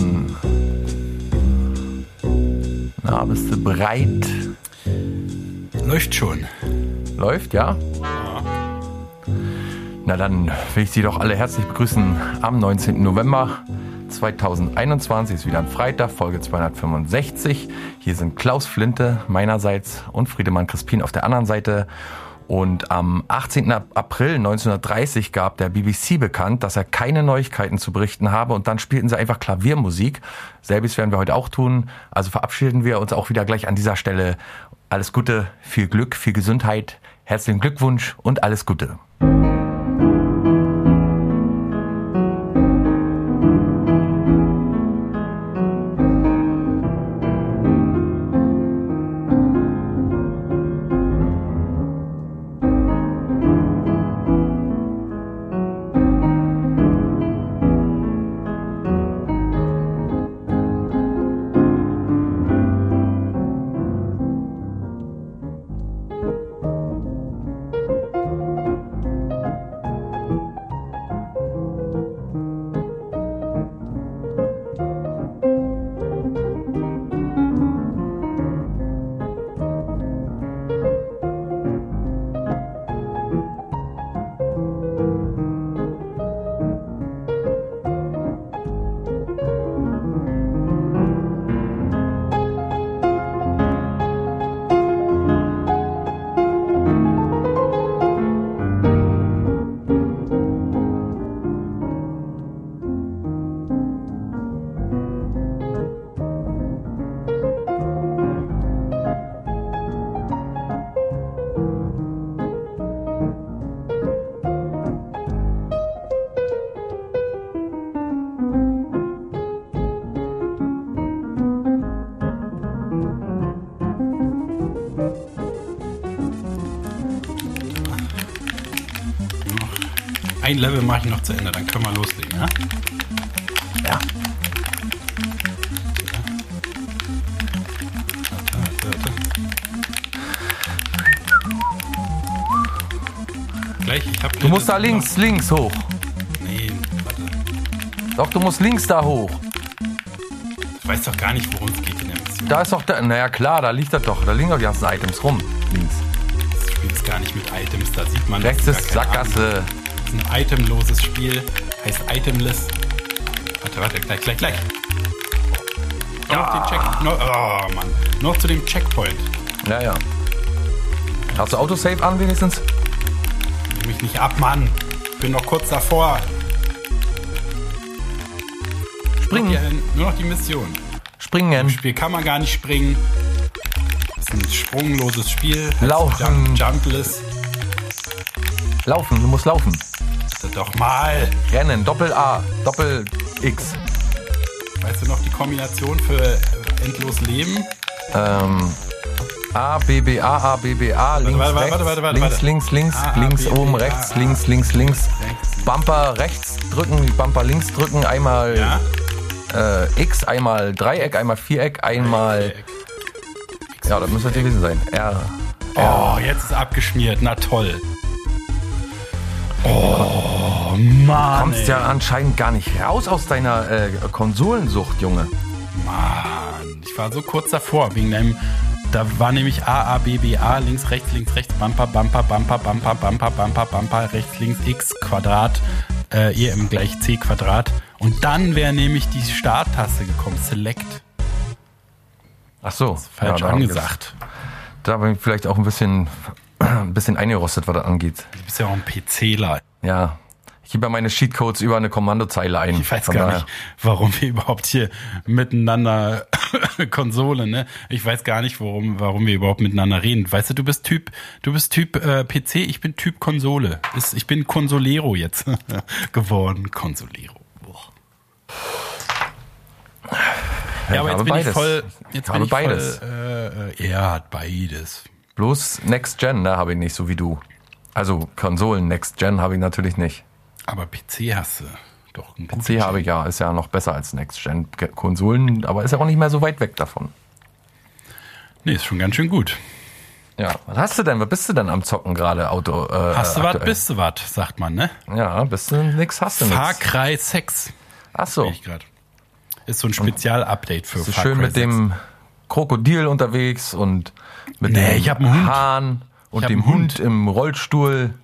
Morgen. Na, bist du bereit? Läuft schon. Läuft, ja? Na dann will ich Sie doch alle herzlich begrüßen am 19. November 2021. Ist wieder ein Freitag, Folge 265. Hier sind Klaus Flinte meinerseits und Friedemann Crispin auf der anderen Seite. Und am 18. April 1930 gab der BBC bekannt, dass er keine Neuigkeiten zu berichten habe. Und dann spielten sie einfach Klaviermusik. Selbes werden wir heute auch tun. Also verabschieden wir uns auch wieder gleich an dieser Stelle. Alles Gute, viel Glück, viel Gesundheit. Herzlichen Glückwunsch und alles Gute. Level mache ich noch zu Ende, dann können wir loslegen, ja? Ja. Gleich, ich hab Du musst da links, links hoch. Nee, warte. Doch, du musst links da hoch. Ich weiß doch gar nicht, worum es geht in der Mission. Da ist doch, da, naja klar, da liegt das doch. Da liegen doch die ganzen Items rum. Links. Das Spiel ist gar nicht mit Items, da sieht man. Rechts ist Sackgasse. Ist ein itemloses Spiel, heißt itemless. Warte, warte, gleich, gleich, gleich. Noch den Check. No, oh Mann. Noch zu dem Checkpoint. Ja, ja. Hast du Autosave an wenigstens? Nimm mich nicht ab, Mann. Bin noch kurz davor. Springen. Ja, nur noch die Mission. Im Springen. Spiel kann man gar nicht springen. Das ist ein sprungloses Spiel. Laufen. Jump, jumpless. Laufen, du musst laufen. Doch mal. Rennen, Doppel A, Doppel X. Weißt du noch die Kombination für äh, endlos Leben? Ähm, A, B, B, A, A, B, B, A, links, warte, warte, rechts, warte, warte, links, links, links, A, A, links, B, oben, rechts, A, links, links, links. Bumper rechts drücken, Bumper links drücken, einmal Ja? äh, X, einmal Dreieck, einmal Viereck, einmal. Ja, das müsste das gewesen sein. R. Oh, jetzt ist abgeschmiert. Na toll. Oh, Mann. Kommst ey. ja anscheinend gar nicht raus aus deiner äh, Konsolensucht, Junge. Mann. Ich war so kurz davor, wegen deinem. Da war nämlich A, A, B, B, A, links, rechts, links, rechts, Bumper, Bumper, Bumper, Bumper, Bumper, Bumper, Bumper, rechts, links, X, Quadrat, äh, EM gleich C, Quadrat. Und dann wäre nämlich die Starttaste gekommen, Select. Ach so, Falsch ja, angesagt. Da bin ich vielleicht auch ein bisschen, ein bisschen eingerostet, was das angeht. Du bist ja auch ein PCler. Ja, ich gebe ja meine Cheatcodes über eine Kommandozeile ein. Ich weiß gar nicht, warum wir überhaupt hier miteinander Konsole, ne? Ich weiß gar nicht, warum, warum wir überhaupt miteinander reden. Weißt du, du bist Typ, du bist Typ äh, PC, ich bin Typ Konsole. Ist, ich bin Consolero jetzt geworden. Consolero. Boah. Ja, aber jetzt bin ich beides. voll. Jetzt habe bin ich beides. voll. Äh, äh, er hat beides. Bloß Next Gen, ne, habe ich nicht, so wie du. Also Konsolen Next Gen habe ich natürlich nicht. Aber PC hast du doch einen PC habe ich ja, ist ja noch besser als Next Gen Konsolen, aber ist ja auch nicht mehr so weit weg davon. Nee, ist schon ganz schön gut. Ja, was hast du denn? Was bist du denn am Zocken gerade? Auto. Äh, Hast du was, bist du was, sagt man, ne? Ja, bist du nix, hast du Far nix. Cry 6 Ach so. ich gerade. Ist so ein Spezial-Update für Far schön Cry mit dem Krokodil unterwegs und mit Nee, dem ich hab einen Hund. Hahn und dem Hund. im Rollstuhl.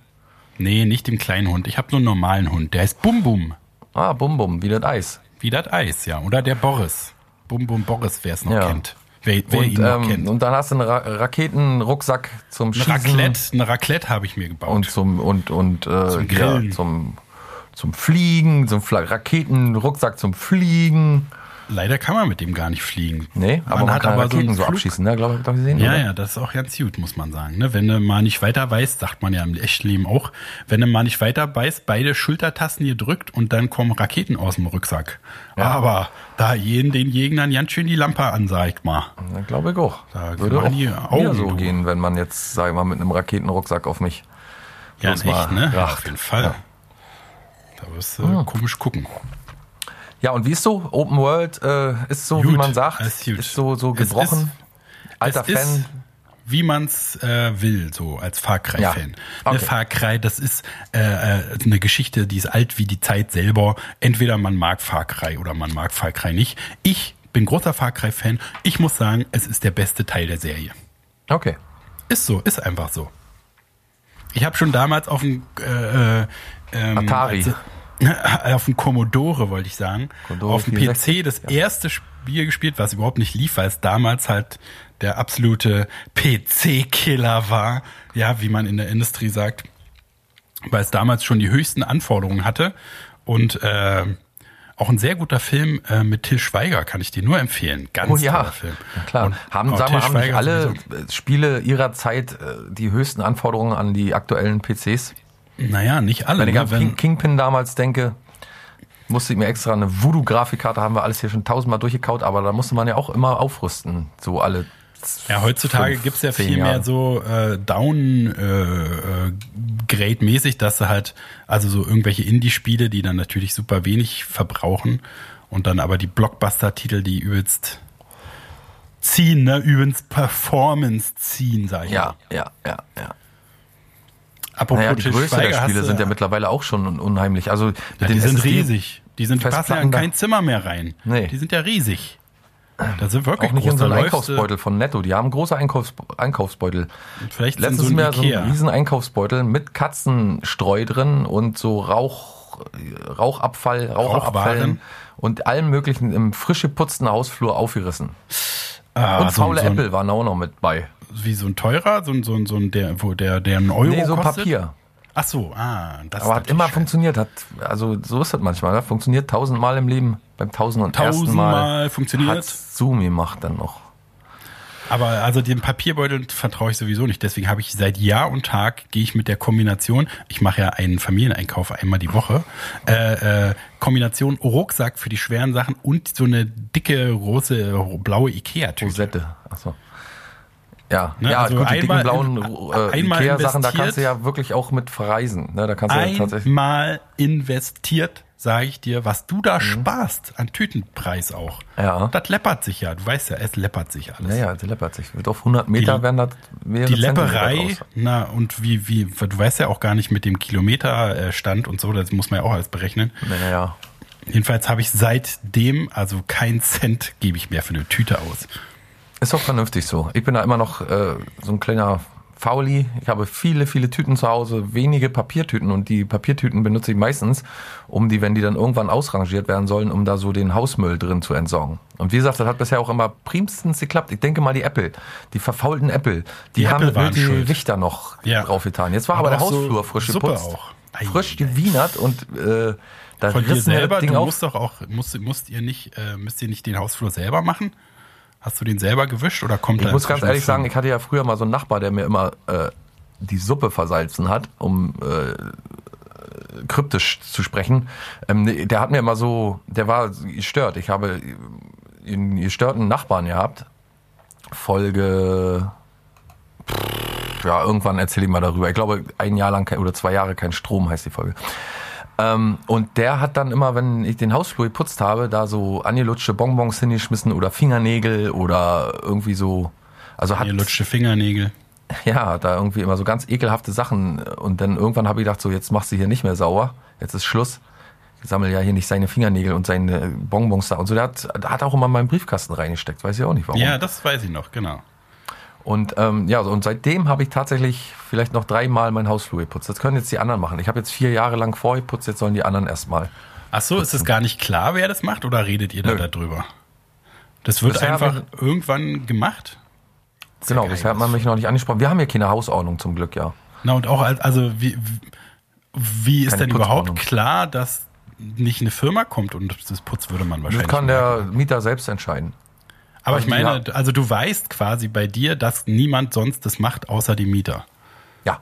Nee, nicht dem kleinen Hund. Ich habe nur einen normalen Hund. Der heißt Bum Bum. Ah, bum bum, wie das Eis. Wie das Eis, ja. Oder der Boris. Bum Bum Boris, wer es noch Ja. kennt. Wer, wer Und, ihn noch ähm, kennt. und dann hast du einen Ra Raketenrucksack zum Eine Schießen Raclette, eine Raclette habe ich mir gebaut. und zum und und äh, Zum ja, Grillen. zum zum Fliegen, zum Raketenrucksack zum Fliegen. Leider kann man mit dem gar nicht fliegen. Nee, aber man, kann so Raketen so Flug- abschießen, ne, glaube ich, hab ich gesehen. Ja, oder? ja, das ist auch ganz gut, muss man sagen. Ne? Wenn du mal nicht weiter weißt, sagt man ja im echten Leben auch, wenn du mal nicht weiter weißt, beide Schultertasten gedrückt und dann kommen Raketen aus dem Rucksack. Aber da jeden den Gegnern ganz schön die Lampe an, sag ich mal. Ja, glaube ich auch. Da Würde auch die mir Augen so du. gehen, wenn man jetzt, sag ich mal, mit einem Raketenrucksack auf mich Ja, echt, ne? Ja, racht. auf jeden Fall. Ja. Da wirst du komisch gucken. Ja, und wie ist so? Open World äh, ist so, wie Gut, man sagt, ist gut. so, so gebrochen. Alter es Fan. Ist, wie man's äh, will, so als Far Cry-Fan. Ja, Ne, okay. Far Cry, das ist äh, äh, eine Geschichte, die ist alt wie die Zeit selber. Entweder man mag Far Cry oder man mag Far Cry nicht. Ich bin großer Far Cry-Fan. Ich muss sagen, es ist der beste Teil der Serie. Okay. Ist so, ist einfach so. Ich habe schon damals auf dem äh, äh, ähm, Atari. als- auf dem Commodore wollte ich sagen, Commodore auf dem 64, PC das erste Spiel gespielt, was überhaupt nicht lief, weil es damals halt der absolute PC-Killer war, ja, wie man in der Industrie sagt, weil es damals schon die höchsten Anforderungen hatte und äh, auch ein sehr guter Film äh, mit Till Schweiger kann ich dir nur empfehlen. Ganz Oh ja, toller Film. ja, klar. Und haben, sagen wir, haben nicht alle sowieso. Spiele ihrer Zeit äh, die höchsten Anforderungen an die aktuellen PCs? Naja, nicht alle. Wenn ich ne? an King, Kingpin damals denke, musste ich mir extra eine Voodoo-Grafikkarte, haben wir alles hier schon tausendmal durchgekaut, aber da musste man ja auch immer aufrüsten, so alle Ja, heutzutage fünf, gibt's ja viel mehr so äh, Down-Grade-mäßig, dass du halt, also so irgendwelche Indie-Spiele, die dann natürlich super wenig verbrauchen und dann aber die Blockbuster-Titel, die übelst ziehen, ne, übelst Performance ziehen, sag ich Ja, mal. ja, ja, ja. Apropos Naja, die Til Größe Schweiger, der Spiele sind ja mittlerweile auch schon un- unheimlich. Also ja, die sind SSD riesig. Die sind, die passen ja in kein Zimmer mehr rein. Nee. Die sind ja riesig. Da sind wirklich Auch nicht läufst du- Einkaufsbeutel von Netto. Die haben große Einkaufs Einkaufsbeutel. Vielleicht Letztens so ein so einen riesen Einkaufsbeutel mit Katzenstreu drin und so Rauch, Rauchabfall, Rauchwaren. und allem möglichen im frisch geputzten Hausflur aufgerissen. Ah, und faule so Äpfel waren auch noch mit bei. Wie so ein teurer, so ein, so ein, so ein der, wo der, der einen Euro Nee, so kostet? Papier. Ach so, ah, das Aber hat immer natürlich funktioniert. Hat, also so ist das manchmal. Ne? Funktioniert tausendmal im Leben. Beim tausend und ersten Tausendmal Mal funktioniert. hat's Zoom gemacht dann noch. Aber also dem Papierbeutel vertraue ich sowieso nicht. Deswegen habe ich seit Jahr und Tag gehe ich mit der Kombination. Ich mache ja einen Familieneinkauf einmal die Woche. Äh, äh, Kombination Rucksack für die schweren Sachen und so eine dicke große blaue Ikea-Tüte. Rosette. Achso. Ja, Ne, ja also gut, die dicken blauen äh, einmal Ikea-Sachen, da kannst du ja wirklich auch mit verreisen. Ne? Da kannst du ja tatsächlich. Einmal investiert, sage ich dir, was du da sparst an Tütenpreis auch. Mhm. Ja. Das läppert sich ja. Du weißt ja, es läppert sich alles. Naja, die läppert sich. Wird auf 100 Meter Die- werden das mehrere Die Lepperei, draus. na und wie, wie, du weißt ja auch gar nicht mit dem Kilometerstand und so, das muss man ja auch alles berechnen. Naja. Jedenfalls habe ich seitdem, also kein Cent gebe ich mehr für eine Tüte aus. Ist doch vernünftig so. Ich bin da immer noch äh, so ein kleiner Fauli. Ich habe viele, viele Tüten zu Hause, wenige Papiertüten und die Papiertüten benutze ich meistens, um die, wenn die dann irgendwann ausrangiert werden sollen, um da so den Hausmüll drin zu entsorgen. Und wie gesagt, das hat bisher auch immer primstens geklappt. Ich denke mal die Apple, die verfaulten Apple, die, Die haben Apple die schuld. Richter noch Ja. draufgetan. Jetzt war aber, der auch so Hausflur frisch geputzt, auch. Ei, frisch gewienert und äh, da Von dir selber, du Ding auf. musst doch auch, musst, musst ihr nicht, äh, müsst ihr nicht den Hausflur selber machen? Hast du den selber gewischt oder kommt Ich muss ganz ehrlich sagen, ich hatte ja früher mal so einen Nachbar, der mir immer äh, die Suppe versalzen hat, um äh, kryptisch zu sprechen. Ähm, der hat mir immer so, der war gestört. Ich habe einen gestörten Nachbarn gehabt. Folge, pff, ja, irgendwann erzähle ich mal darüber. Ich glaube, ein Jahr lang kein, oder zwei Jahre kein Strom heißt die Folge. Ähm, und der hat dann immer, wenn ich den Hausflur geputzt habe, da so angelutschte Bonbons hingeschmissen oder Fingernägel oder irgendwie so. Also hat Ihr lutschte Fingernägel. ja, da irgendwie immer so ganz ekelhafte Sachen. Und dann irgendwann habe ich gedacht, so jetzt machst du hier nicht mehr sauer, jetzt ist Schluss. Ich sammle ja hier nicht seine Fingernägel und seine Bonbons da und so. Der hat, der hat auch immer meinen Briefkasten reingesteckt, weiß ich auch nicht warum. Ja, das weiß ich noch, genau. Und ähm, ja, und seitdem habe ich tatsächlich vielleicht noch dreimal mein Hausflur geputzt. Das können jetzt die anderen machen. Ich habe jetzt vier Jahre lang vorgeputzt, jetzt sollen die anderen erstmal. Ach so, ist es gar nicht klar, wer das macht oder redet ihr da darüber? Das wird Bisher einfach irgendwann gemacht? Ja Genau, geil, bisher hat man das- mich noch nicht angesprochen. Wir haben hier keine Hausordnung zum Glück, ja. Na und auch als, also wie, wie ist Keine denn überhaupt klar, dass nicht eine Firma kommt und das putzt würde man Das wahrscheinlich. kann merken. der Mieter selbst entscheiden. Aber ich Ja. meine, also du weißt quasi bei dir, dass niemand sonst das macht, außer die Mieter. Ja.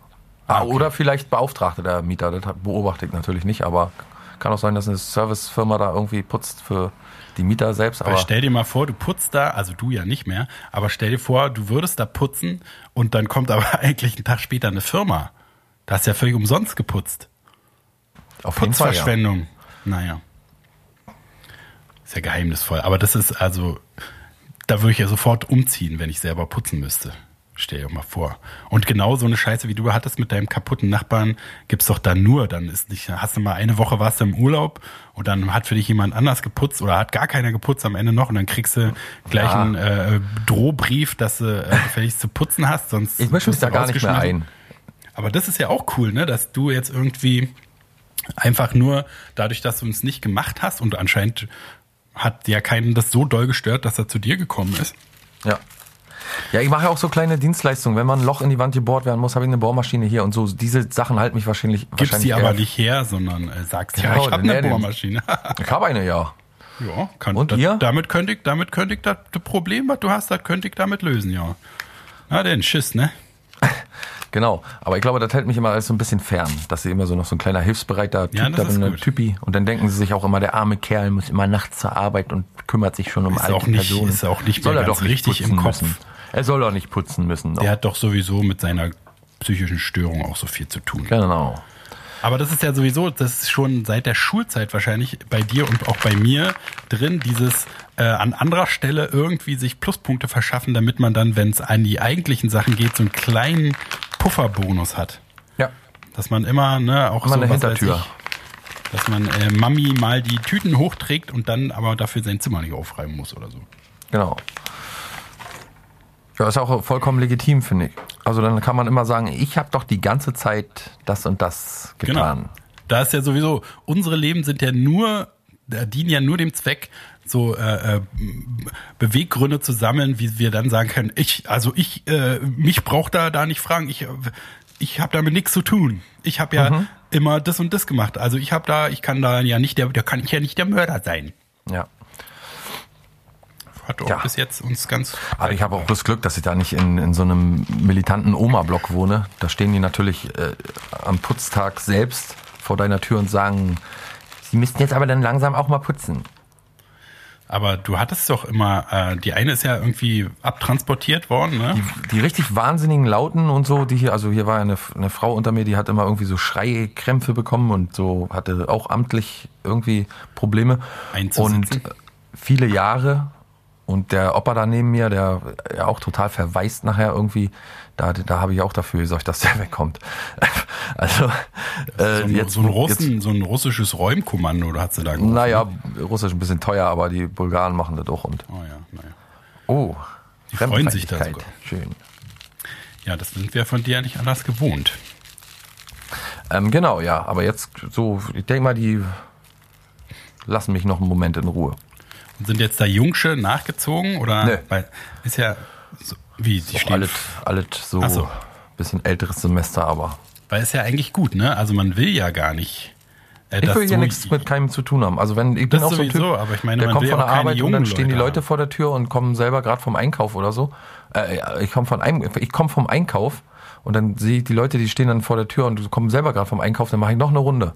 Ah, Ah, okay. Oder vielleicht beauftragte der Mieter. Das beobachte ich natürlich nicht, aber kann auch sein, dass eine Servicefirma da irgendwie putzt für die Mieter selbst. Weil Aber stell dir mal vor, du putzt da, also du ja nicht mehr, aber stell dir vor, du würdest da putzen und dann kommt aber eigentlich einen Tag später eine Firma. Da hast du ja völlig umsonst geputzt. auf jeden Fall. Ja. Putzverschwendung. Naja. Ist ja geheimnisvoll. Aber das ist also, da würde ich ja sofort umziehen, wenn ich selber putzen müsste. Stell dir mal vor. Und genau so eine Scheiße, wie du hattest mit deinem kaputten Nachbarn, gibt's doch da nur. Dann ist nicht, hast du mal eine Woche warst du im Urlaub und dann hat für dich jemand anders geputzt oder hat gar keiner geputzt am Ende noch und dann kriegst du gleich Ja. einen äh, Drohbrief, dass du äh, gefälligst zu putzen hast, sonst Ich mische mich da gar nicht mehr ein. Aber das ist ja auch cool, ne? dass du jetzt irgendwie einfach nur dadurch, dass du es nicht gemacht hast und anscheinend hat ja keinen das so doll gestört, dass er zu dir gekommen ist. Ja. Ja, ich mache ja auch so kleine Dienstleistungen. Wenn man ein Loch in die Wand gebohrt werden muss, habe ich eine Bohrmaschine hier und so. Diese Sachen halten mich wahrscheinlich. Gibst wahrscheinlich die aber eher- nicht her, sondern äh, sagst, ja, Genau, ich habe eine den- Bohrmaschine. Ich habe eine, ja. ja, kann, Und das, ihr? Damit könnte ich, damit könnte ich das, das Problem, was du hast, das könnte ich damit lösen, ja. Na denn, Schiss, ne? Genau. Aber ich glaube, das hält mich immer alles so ein bisschen fern, dass sie immer so noch so ein kleiner hilfsbereiter Typ Ja, da bin, gut. Typi. Und dann denken sie sich auch immer, der arme Kerl muss immer nachts zur Arbeit und kümmert sich schon um Ist alte auch nicht- Personen. ist auch nicht soll er doch nicht richtig im Kopf. Müssen. Er soll doch nicht putzen müssen. Doch. Der hat doch sowieso mit seiner psychischen Störung auch so viel zu tun. Genau. Aber das ist ja sowieso, das ist schon seit der Schulzeit wahrscheinlich bei dir und auch bei mir drin, dieses äh, an anderer Stelle irgendwie sich Pluspunkte verschaffen, damit man dann, wenn es an die eigentlichen Sachen geht, so einen kleinen Pufferbonus hat. Ja. Dass man immer, ne, auch Immer so eine was Hintertür. Ich, dass man äh, Mami mal die Tüten hochträgt und dann aber dafür sein Zimmer nicht aufreiben muss oder so. Genau. Ja, ist auch vollkommen legitim, finde ich. Also dann kann man immer sagen, ich habe doch die ganze Zeit das und das getan. Genau. Da ist ja sowieso, unsere Leben sind ja nur, äh, dienen ja nur dem Zweck, so äh, äh, Beweggründe zu sammeln, wie wir dann sagen können, ich, also ich, äh, mich braucht da da nicht fragen, ich, äh, ich habe damit nichts zu tun. Ich habe ja Mhm. immer das und das gemacht. Also ich habe da, ich kann da ja nicht der, da kann ich ja nicht der Mörder sein. Ja. Hat auch Ja. bis jetzt uns ganz. Aber ich habe auch das Glück, dass ich da nicht in, in so einem militanten Oma-Block wohne. Da stehen die natürlich äh, am Putztag selbst vor deiner Tür und sagen, sie müssten jetzt aber dann langsam auch mal putzen. Aber du hattest doch immer, äh, die eine ist ja irgendwie abtransportiert worden, ne? Die richtig wahnsinnigen Lauten und so, die hier, also hier war eine, eine Frau unter mir, die hat immer irgendwie so Schreikrämpfe bekommen und so hatte auch amtlich irgendwie Probleme. Und äh, viele Jahre und der Opa da neben mir, der ja auch total verwaist nachher irgendwie, da, da habe ich auch dafür gesorgt, dass der wegkommt. Also äh, so, ein, jetzt, so, ein jetzt Russen, so ein russisches Räumkommando, da hat sie da gerufen. naja, Russisch ein bisschen teuer, aber die Bulgaren machen das auch und Oh ja, naja. oh, Die freuen sich da sogar. Schön. Ja, das sind wir von dir nicht anders gewohnt. Ähm, genau, ja, aber jetzt so, ich denke mal, die lassen mich noch einen Moment in Ruhe. Sind jetzt da Jungsche nachgezogen oder? Nö. Weil ist ja so, wie die stehen. alles, alles so, Ach so. bisschen älteres Semester, aber Weil ist ja eigentlich gut, ne? Also man will ja gar nicht. Äh, ich will hier so- nichts mit keinem zu tun haben. Also wenn ich bin auch so ein Typ, aber ich meine, der man kommt von der Arbeit und dann stehen die Leute haben. vor der Tür und kommen selber gerade vom Einkauf oder so. Äh, ich komme von einem, ich komme vom Einkauf und dann sehe ich die Leute, die stehen dann vor der Tür und kommen selber gerade vom Einkauf, dann mache ich noch eine Runde.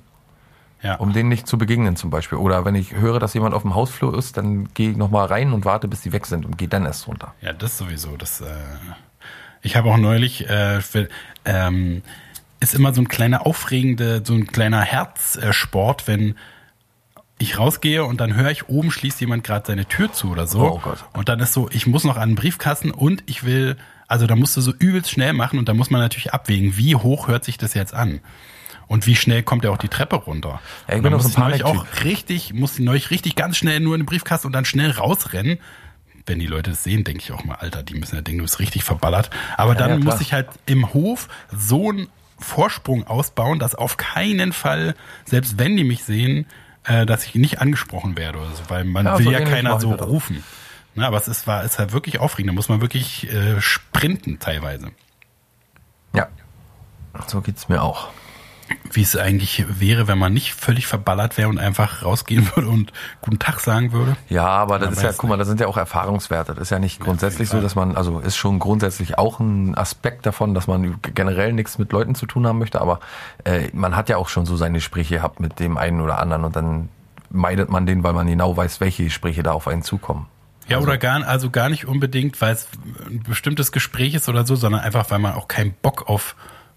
Ja. um denen nicht zu begegnen zum Beispiel. Oder wenn ich höre, dass jemand auf dem Hausflur ist, dann gehe ich nochmal rein und warte, bis die weg sind und gehe dann erst runter. Ja, das sowieso. Das, äh, ich habe auch neulich, äh, für, ähm, ist immer so ein kleiner aufregende, so ein kleiner Herzsport, wenn ich rausgehe und dann höre ich, oben schließt jemand gerade seine Tür zu oder so. Oh Gott. Und dann ist so, ich muss noch an den Briefkasten und ich will Also da musst du so übelst schnell machen und da muss man natürlich abwägen, wie hoch hört sich das jetzt an. Und wie schnell kommt er auch die Treppe runter? Ja, ich bin dann so muss ich auch richtig, muss die neulich richtig ganz schnell nur in den Briefkasten und dann schnell rausrennen. Wenn die Leute das sehen, denke ich auch mal, Alter, die müssen ja denken, du bist richtig verballert. Aber dann ja, muss ich halt im Hof so einen Vorsprung ausbauen, dass auf keinen Fall, selbst wenn die mich sehen, äh, dass ich nicht angesprochen werde oder so, weil man Ja, will so ja keiner ich so rufen. Na, aber es ist, war, ist halt wirklich aufregend. Da muss man wirklich äh, sprinten teilweise. Ja. So geht's mir auch. Wie es eigentlich wäre, wenn man nicht völlig verballert wäre und einfach rausgehen würde und guten Tag sagen würde. Ja, aber das ist ja, guck mal, das sind ja auch Erfahrungswerte. Das ist ja nicht grundsätzlich so, dass man, also ist schon grundsätzlich auch ein Aspekt davon, dass man generell nichts mit Leuten zu tun haben möchte, aber äh, man hat ja auch schon so seine Gespräche gehabt mit dem einen oder anderen und dann meidet man den, weil man genau weiß, welche Gespräche da auf einen zukommen. Ja, oder gar, also gar nicht unbedingt, weil es ein bestimmtes Gespräch ist oder so, sondern einfach, weil man auch keinen Bock auf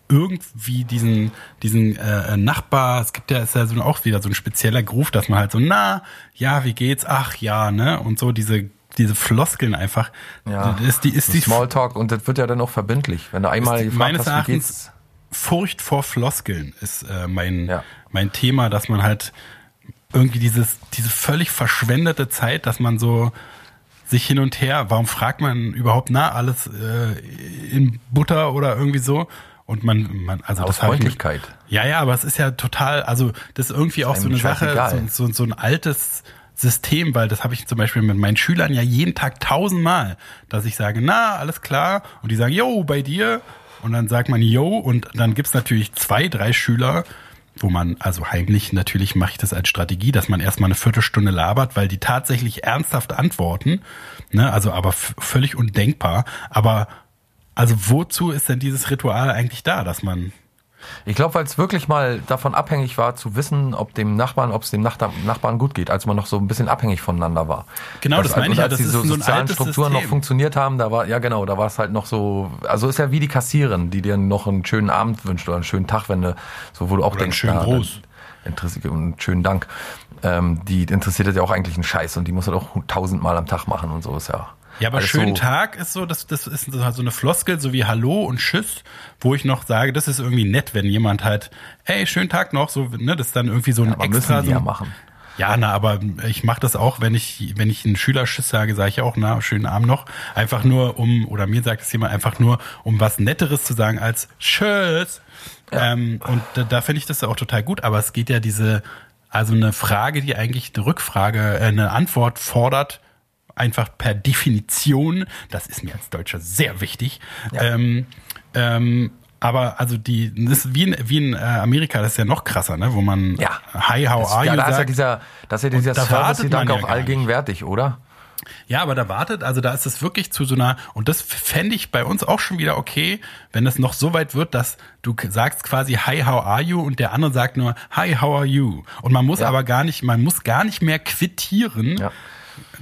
irgendwie diesen, diesen äh, Nachbar, es gibt ja, ist ja so auch wieder so ein spezieller Groove, dass man halt so, na, ja, wie geht's? Ach ja, ne? Und so diese, diese Floskeln einfach. Ja, ist die, ist die Smalltalk und das wird ja dann auch verbindlich. Wenn du einmal die- gefragt meines hast, wie Erachtens- geht's, Furcht vor Floskeln ist äh, mein, Ja. mein Thema, dass man halt irgendwie dieses, diese völlig verschwendete Zeit, dass man so sich hin und her, warum fragt man überhaupt na alles äh, in Butter oder irgendwie so? Und man, man also aus das hab ich Freundlichkeit. ja, ja, aber es ist ja total, also das ist irgendwie auch so einem eine Sache, so, so, so ein altes System, weil das habe ich zum Beispiel mit meinen Schülern ja jeden Tag tausendmal, dass ich sage, na, alles klar, und die sagen, yo, bei dir, und dann sagt man, yo, und dann gibt's natürlich zwei, drei Schüler, wo man, also heimlich, natürlich mache ich das als Strategie, dass man erstmal eine Viertelstunde labert, weil die tatsächlich ernsthaft antworten, ne, also aber völlig undenkbar, aber also wozu ist denn dieses Ritual eigentlich da, dass man Ich glaube, weil es wirklich mal davon abhängig war, zu wissen, ob dem Nachbarn, ob es dem Nachbar- Nachbarn gut geht, als man noch so ein bisschen abhängig voneinander war. Genau, das meine und ich ja, als das die so so sozialen altes Strukturen noch System. funktioniert haben, da war, ja genau, da war es halt noch so, also ist ja wie die Kassierin, die dir noch einen schönen Abend wünscht oder einen schönen Tag, wenn du, so wo du auch Oder einen denkst, schönen na, Gruß. Interessiert, und einen schönen Dank. Ähm, die interessiert das ja auch eigentlich einen Scheiß und die muss das auch tausendmal am Tag machen und so ist ja. Ja, aber alles schönen Tag ist so, das, das ist so eine Floskel, so wie Hallo und Tschüss, wo ich noch sage, das ist irgendwie nett, wenn jemand halt, hey, schönen Tag noch, so, ne, das ist dann irgendwie so ein Aber extra. müssen die so, ja machen. Ja, na, aber ich mache das auch, wenn ich, wenn ich einen Schülerschiss sage, sage ich auch, na, schönen Abend noch. Einfach nur um, oder mir sagt es jemand einfach nur, um was Netteres zu sagen als Tschüss. Ähm, und da, da finde ich das auch total gut, aber es geht ja diese, also eine Frage, die eigentlich eine Rückfrage, äh, eine Antwort fordert, einfach per Definition, das ist mir als Deutscher sehr wichtig. Ähm, ähm, aber also die, das ist wie in, wie in äh, Amerika, das ist ja noch krasser, ne? wo man Ja. Hi, how Das, are ja, you da ist ja sagt. dieser, das ist ja dieser Service-Gedanke ja auch allgegenwärtig, oder? Ja, aber da wartet, also da ist es wirklich zu so einer, und das fände ich bei uns auch schon wieder okay, wenn es noch so weit wird, dass du sagst quasi Hi, how are you? Und der andere sagt nur Hi, how are you? Und man muss Ja. aber gar nicht, man muss gar nicht mehr quittieren. Ja.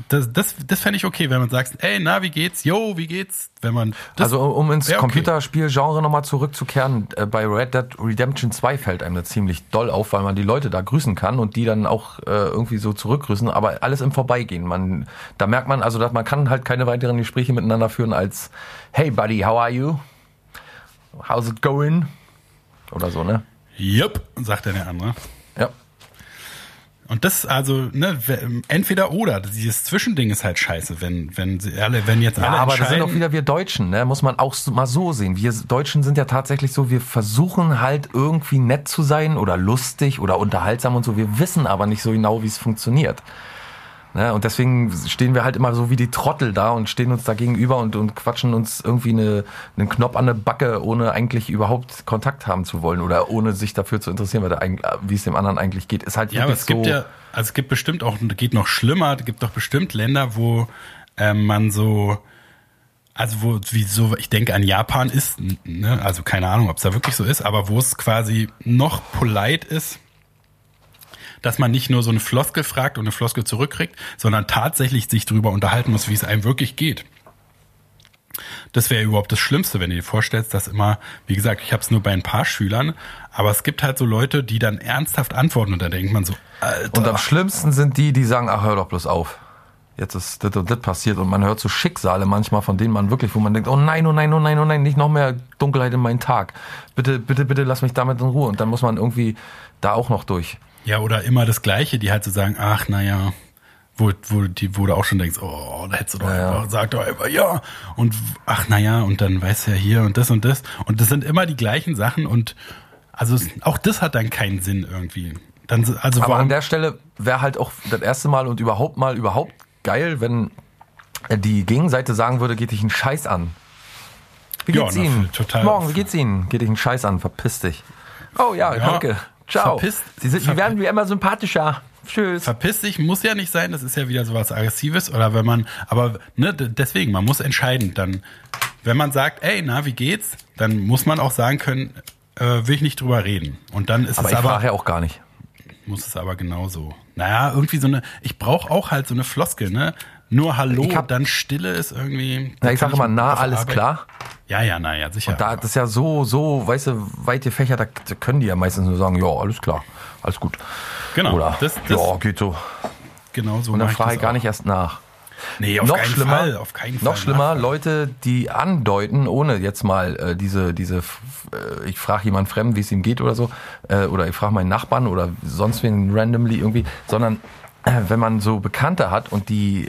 Das, das, das fände ich okay, wenn man sagt, ey, na, wie geht's? Yo, wie geht's? Wenn man also um ins okay. Computerspiel-Genre nochmal zurückzukehren, äh, bei Red Dead Redemption 2 fällt einem das ziemlich doll auf, weil man die Leute da grüßen kann und die dann auch äh, irgendwie so zurückgrüßen, aber alles im Vorbeigehen. Man, da merkt man also, dass man kann halt keine weiteren Gespräche miteinander führen als Hey Buddy, how are you? How's it going? Oder so, ne? Yep, sagt dann der andere. Ja. Und das also, ne, entweder oder, dieses Zwischending ist halt scheiße, wenn, wenn sie alle, wenn jetzt Ja, alle aber das sind auch wieder wir Deutschen, ne? muss man auch so, mal so sehen. Wir Deutschen sind ja tatsächlich so, wir versuchen halt irgendwie nett zu sein oder lustig oder unterhaltsam und so. Wir wissen aber nicht so genau, wie es funktioniert. Ne? Und deswegen stehen wir halt immer so wie die Trottel da und stehen uns da gegenüber und, und quatschen uns irgendwie eine, einen Knopf an eine Backe, ohne eigentlich überhaupt Kontakt haben zu wollen oder ohne sich dafür zu interessieren, wie es dem anderen eigentlich geht. Ist halt Ja, aber es gibt so, ja, also es gibt bestimmt auch, geht noch schlimmer, es gibt doch bestimmt Länder, wo ähm, man so, also wo, wie so, ich denke an Japan ist, ne, also keine Ahnung, ob es da wirklich so ist, aber wo es quasi noch polite ist, dass man nicht nur so eine Floskel fragt und eine Floskel zurückkriegt, sondern tatsächlich sich darüber unterhalten muss, wie es einem wirklich geht. Das wäre überhaupt das Schlimmste, wenn du dir vorstellst, dass immer, wie gesagt, ich habe es nur bei ein paar Schülern, aber es gibt halt so Leute, die dann ernsthaft antworten und da denkt man so, Alter. Und am schlimmsten sind die, die sagen, ach, hör doch bloß auf. jetzt ist das und das passiert und man hört so Schicksale manchmal, von denen man wirklich, wo man denkt, oh nein, oh nein, oh nein, oh nein, nicht noch mehr Dunkelheit in meinen Tag. Bitte, bitte, bitte lass mich damit in Ruhe. Und dann muss man irgendwie da auch noch durch. Ja, oder immer das Gleiche, die halt so sagen, ach, naja, wo, wo, die, wo du auch schon denkst, oh, da hättest du doch Ja, ja. einfach, sag doch einfach ja. Und ach, naja, und dann weißt du ja hier und das und das. Und das sind immer die gleichen Sachen und also es, auch das hat dann keinen Sinn irgendwie. Dann, also Aber warum, an der Stelle wäre halt auch das erste Mal und überhaupt mal überhaupt geil, wenn die Gegenseite sagen würde, geht dich einen Scheiß an. Wie Ja, geht's na, Ihnen? total. Morgen, wie geht's Ihnen? Geht dich einen Scheiß an, verpiss dich. Oh ja, Ja, danke. Ciao. verpiss- Sie, sind, Sie werden wie immer sympathischer. Tschüss. verpiss dich muss ja nicht sein, das ist ja wieder sowas Aggressives oder wenn man, aber ne, deswegen, man muss entscheiden, dann, wenn man sagt, ey, na, wie geht's, dann muss man auch sagen können, äh, will ich nicht drüber reden. Und dann ist Aber es ich aber, frage ja auch gar nicht. muss es aber genauso. Naja, irgendwie so eine, ich brauche auch halt so eine Floskel, ne? Nur Hallo, Ich hab- dann Stille ist irgendwie. Na, ich sage immer, na, alles Arbeit- klar. Ja, ja, na, ja, sicher. Da, das ist ja so, so, weißt du, weit gefächert, da, können die ja meistens nur sagen, ja, alles klar, alles gut. genau, Oder, das, das, ja, geht so. genau so Und dann ich frage das ich gar auch. nicht erst nach. Nee, auf noch keinen schlimmer, Fall, auf keinen Fall. noch schlimmer, nachfragen. Leute, die andeuten, ohne jetzt mal äh, diese, diese, äh, ich frage jemand fremd, wie es ihm geht oder so, äh, oder ich frage meinen Nachbarn oder sonst wen randomly irgendwie, sondern äh, wenn man so Bekannte hat und die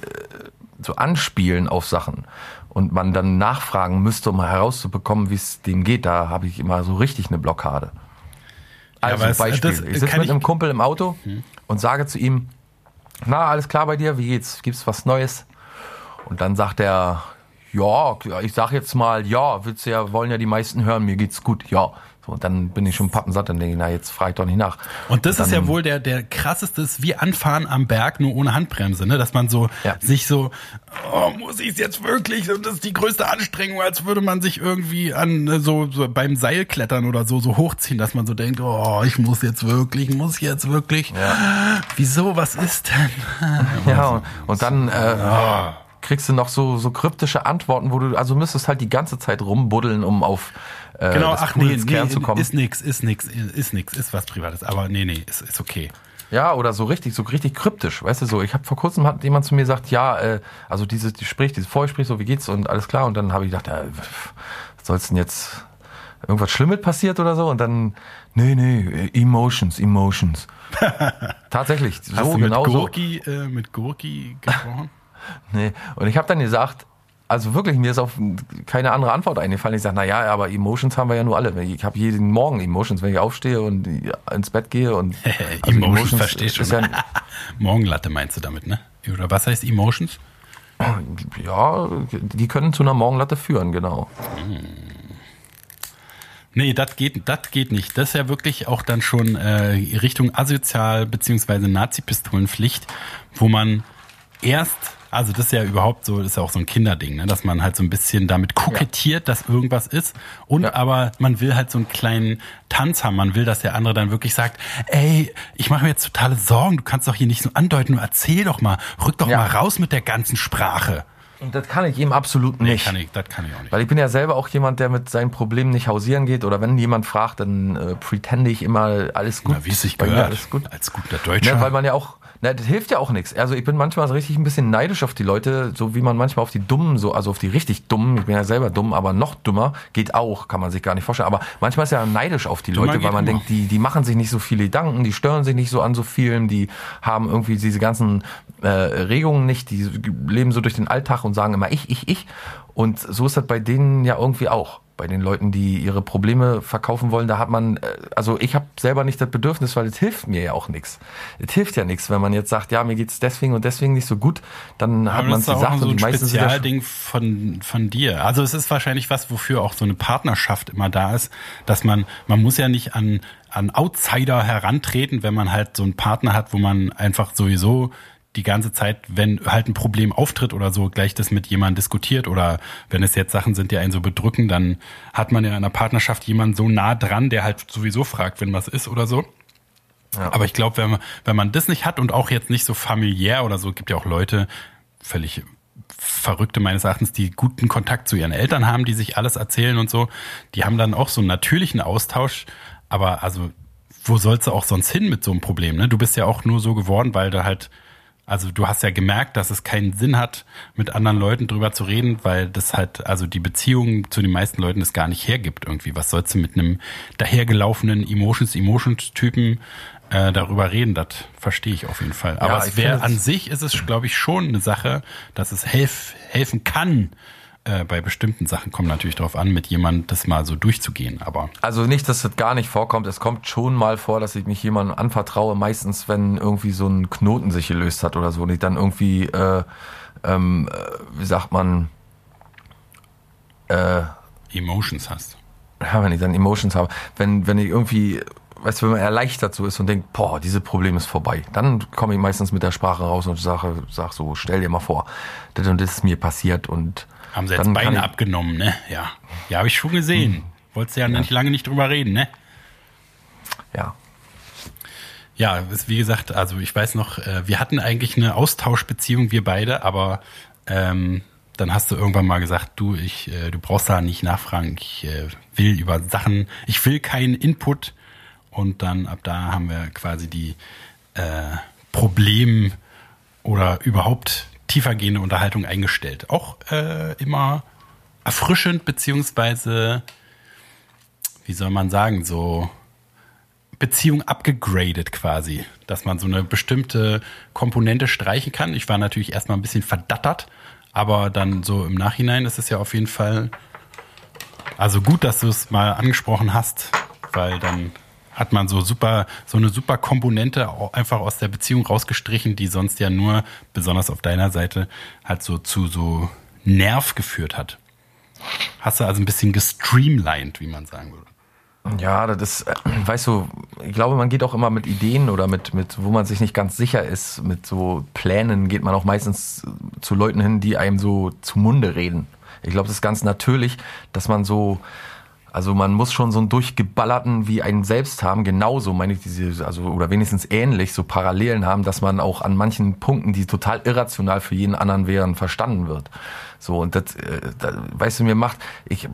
so anspielen auf Sachen und man dann nachfragen müsste, um herauszubekommen, wie es dem geht, da habe ich immer so richtig eine Blockade. Also es- Beispiel, das, ich sitze mit einem Kumpel im Auto und sage zu ihm, na, alles klar bei dir, wie geht's? Gibt's was Neues? Und dann sagt er, ja, ich sag jetzt mal, ja, willst ja, wollen ja die meisten hören, mir geht's gut, ja. So, und dann bin ich schon pappensatt, dann denke ich, na, jetzt frag ich doch nicht nach. Und das ist dann- ja wohl der, der krasseste, ist wie Anfahren am Berg, nur ohne Handbremse, ne? Dass man so Ja. sich so, oh, muss ich es jetzt wirklich? Und das ist die größte Anstrengung, als würde man sich irgendwie an äh, so, so beim Seilklettern oder so so hochziehen, dass man so denkt, oh, ich muss jetzt wirklich, muss jetzt wirklich. Wieso, was ist denn? Ja, und, und dann äh, kriegst du noch so, so kryptische Antworten, wo du, also müsstest halt die ganze Zeit rumbuddeln, um auf äh, Genau, ach nee, ins nee, Kern zu kommen. ist nix, ist nix, ist nix, ist was Privates. Aber nee, nee, ist, ist okay. Ja, oder so richtig, so richtig kryptisch, weißt du so. Ich habe vor kurzem hat jemand zu mir gesagt, ja, äh, also dieses Gespräch, dieses Vorgespräch, so wie geht's und alles klar. Und dann habe ich gedacht, ja, was soll's denn jetzt irgendwas Schlimmes passiert oder so? Und dann, nee, nee, Emotions, Emotions. Tatsächlich, so Hast du mit genau so. Gurki, äh, mit Gurki gesprochen? Nee. Und ich habe dann gesagt, also wirklich, mir ist auf keine andere Antwort eingefallen. Ich sage, na ja, aber Emotions haben wir ja nur alle. Ich habe jeden Morgen Emotions, wenn ich aufstehe und ins Bett gehe und also Emotions, versteh schon. ja, Morgenlatte meinst du damit, ne? Oder was heißt Emotions? ja, die können zu einer Morgenlatte führen, genau. Nee, das geht, das geht nicht. Das ist ja wirklich auch dann schon äh, Richtung asozial beziehungsweise Nazi-Pistolenpflicht, wo man erst, also das ist ja überhaupt so, das ist ja auch so ein Kinderding, ne, dass man halt so ein bisschen damit kokettiert, dass irgendwas ist und Ja. aber man will halt so einen kleinen Tanz haben. Man will, dass der andere dann wirklich sagt, ey, ich mache mir jetzt totale Sorgen, du kannst doch hier nicht so andeuten, erzähl doch mal, rück doch Ja. mal raus mit der ganzen Sprache. Und das kann ich ihm absolut nicht. Kann ich, das kann ich auch nicht. Weil ich bin ja selber auch jemand, der mit seinen Problemen nicht hausieren geht. Oder wenn jemand fragt, dann äh, pretende ich immer alles gut. Na, wie es sich gehört, Alles gut. als guter Deutscher. Ne, weil man ja auch, ne, das hilft ja auch nichts. Also ich bin manchmal so richtig ein bisschen neidisch auf die Leute, so wie man manchmal auf die Dummen, so, also auf die richtig Dummen, ich bin ja selber dumm, aber noch dummer, geht auch, kann man sich gar nicht vorstellen. Aber manchmal ist ja neidisch auf die Leute, weil man immer. denkt, die, die machen sich nicht so viele Gedanken, die stören sich nicht so an so vielen, die haben irgendwie diese ganzen äh, Regungen nicht, die leben so durch den Alltag und sagen immer ich, ich, ich. Und so ist das bei denen ja irgendwie auch bei den Leuten, die ihre Probleme verkaufen wollen, da hat man, äh, also ich habe selber nicht das Bedürfnis, weil es hilft mir ja auch nichts. Es hilft ja nichts, wenn man jetzt sagt, ja, mir geht's deswegen und deswegen nicht so gut, dann hat Aber man das es gesagt so ein Spezialding von, von dir. Also es ist wahrscheinlich was, wofür auch so eine Partnerschaft immer da ist, dass man, man muss ja nicht an, an Outsider herantreten, wenn man halt so einen Partner hat, wo man einfach sowieso die ganze Zeit, wenn halt ein Problem auftritt oder so, gleich das mit jemandem diskutiert oder wenn es jetzt Sachen sind, die einen so bedrücken, dann hat man in einer Partnerschaft jemanden so nah dran, der halt sowieso fragt, wenn was ist oder so. Ja. Aber ich glaube, wenn man, wenn man das nicht hat und auch jetzt nicht so familiär oder so, gibt ja auch Leute, völlig Verrückte meines Erachtens, die guten Kontakt zu ihren Eltern haben, die sich alles erzählen und so, die haben dann auch so einen natürlichen Austausch. Aber also, wo sollst du auch sonst hin mit so einem Problem? Ne? Du bist ja auch nur so geworden, weil du halt Also du hast ja gemerkt, dass es keinen Sinn hat, mit anderen Leuten drüber zu reden, weil das halt, also die Beziehung zu den meisten Leuten es gar nicht hergibt irgendwie. Was sollst du mit einem dahergelaufenen Emotions-Emotions-Typen äh, darüber reden? Das verstehe ich auf jeden Fall. Aber Ja, es wäre an sich ist es, glaube ich, schon eine Sache, dass es helf, helfen kann. Äh, bei bestimmten Sachen kommt natürlich darauf an, mit jemandem das mal so durchzugehen. Aber Also nicht, dass das gar nicht vorkommt. Es kommt schon mal vor, dass ich mich jemandem anvertraue. Meistens, wenn irgendwie so ein Knoten sich gelöst hat oder so. Und ich dann irgendwie, äh, ähm, äh, wie sagt man, äh, Emotions hast. ja, wenn ich dann Emotions habe, wenn, wenn ich irgendwie, weißt du, wenn man erleichtert so ist und denkt, boah, dieses Problem ist vorbei, dann komme ich meistens mit der Sprache raus und sage, sag so, stell dir mal vor, das und das ist mir passiert und Haben sie jetzt Beine abgenommen, ne? Ja. Ja, habe ich schon gesehen. Wolltest ja, nicht lange nicht drüber reden, ne? ja. Ja, ist wie gesagt, also ich weiß noch, äh, wir hatten eigentlich eine Austauschbeziehung, wir beide, aber ähm, dann hast du irgendwann mal gesagt, du, ich, äh, du brauchst da nicht nachfragen, ich äh, will über Sachen, ich will keinen Input und dann ab da haben wir quasi die äh, Problem oder überhaupt tiefergehende Unterhaltung eingestellt. Auch äh, immer erfrischend beziehungsweise, wie soll man sagen, so Beziehung abgegradet quasi, dass man so eine bestimmte Komponente streichen kann. Ich war natürlich erstmal ein bisschen verdattert, aber dann so im Nachhinein ist es ja auf jeden Fall, also gut, dass du es mal angesprochen hast, weil dann hat man so super, so eine super Komponente einfach aus der Beziehung rausgestrichen, die sonst ja nur, besonders auf deiner Seite, halt so zu so Nerv geführt hat. Hast du also ein bisschen gestreamlined, wie man sagen würde. Ja, das ist, äh, weißt du, ich glaube, man geht auch immer mit Ideen oder mit, mit, wo man sich nicht ganz sicher ist, mit so Plänen geht man auch meistens zu Leuten hin, die einem so zu Munde reden. Ich glaube, das ist ganz natürlich, dass man so, also man muss schon so einen durchgeballerten wie einen selbst haben, genauso meine ich diese, also oder wenigstens ähnlich, so Parallelen haben, dass man auch an manchen Punkten, die total irrational für jeden anderen wären, verstanden wird. So, und das, äh, das weißt du, mir macht, ich,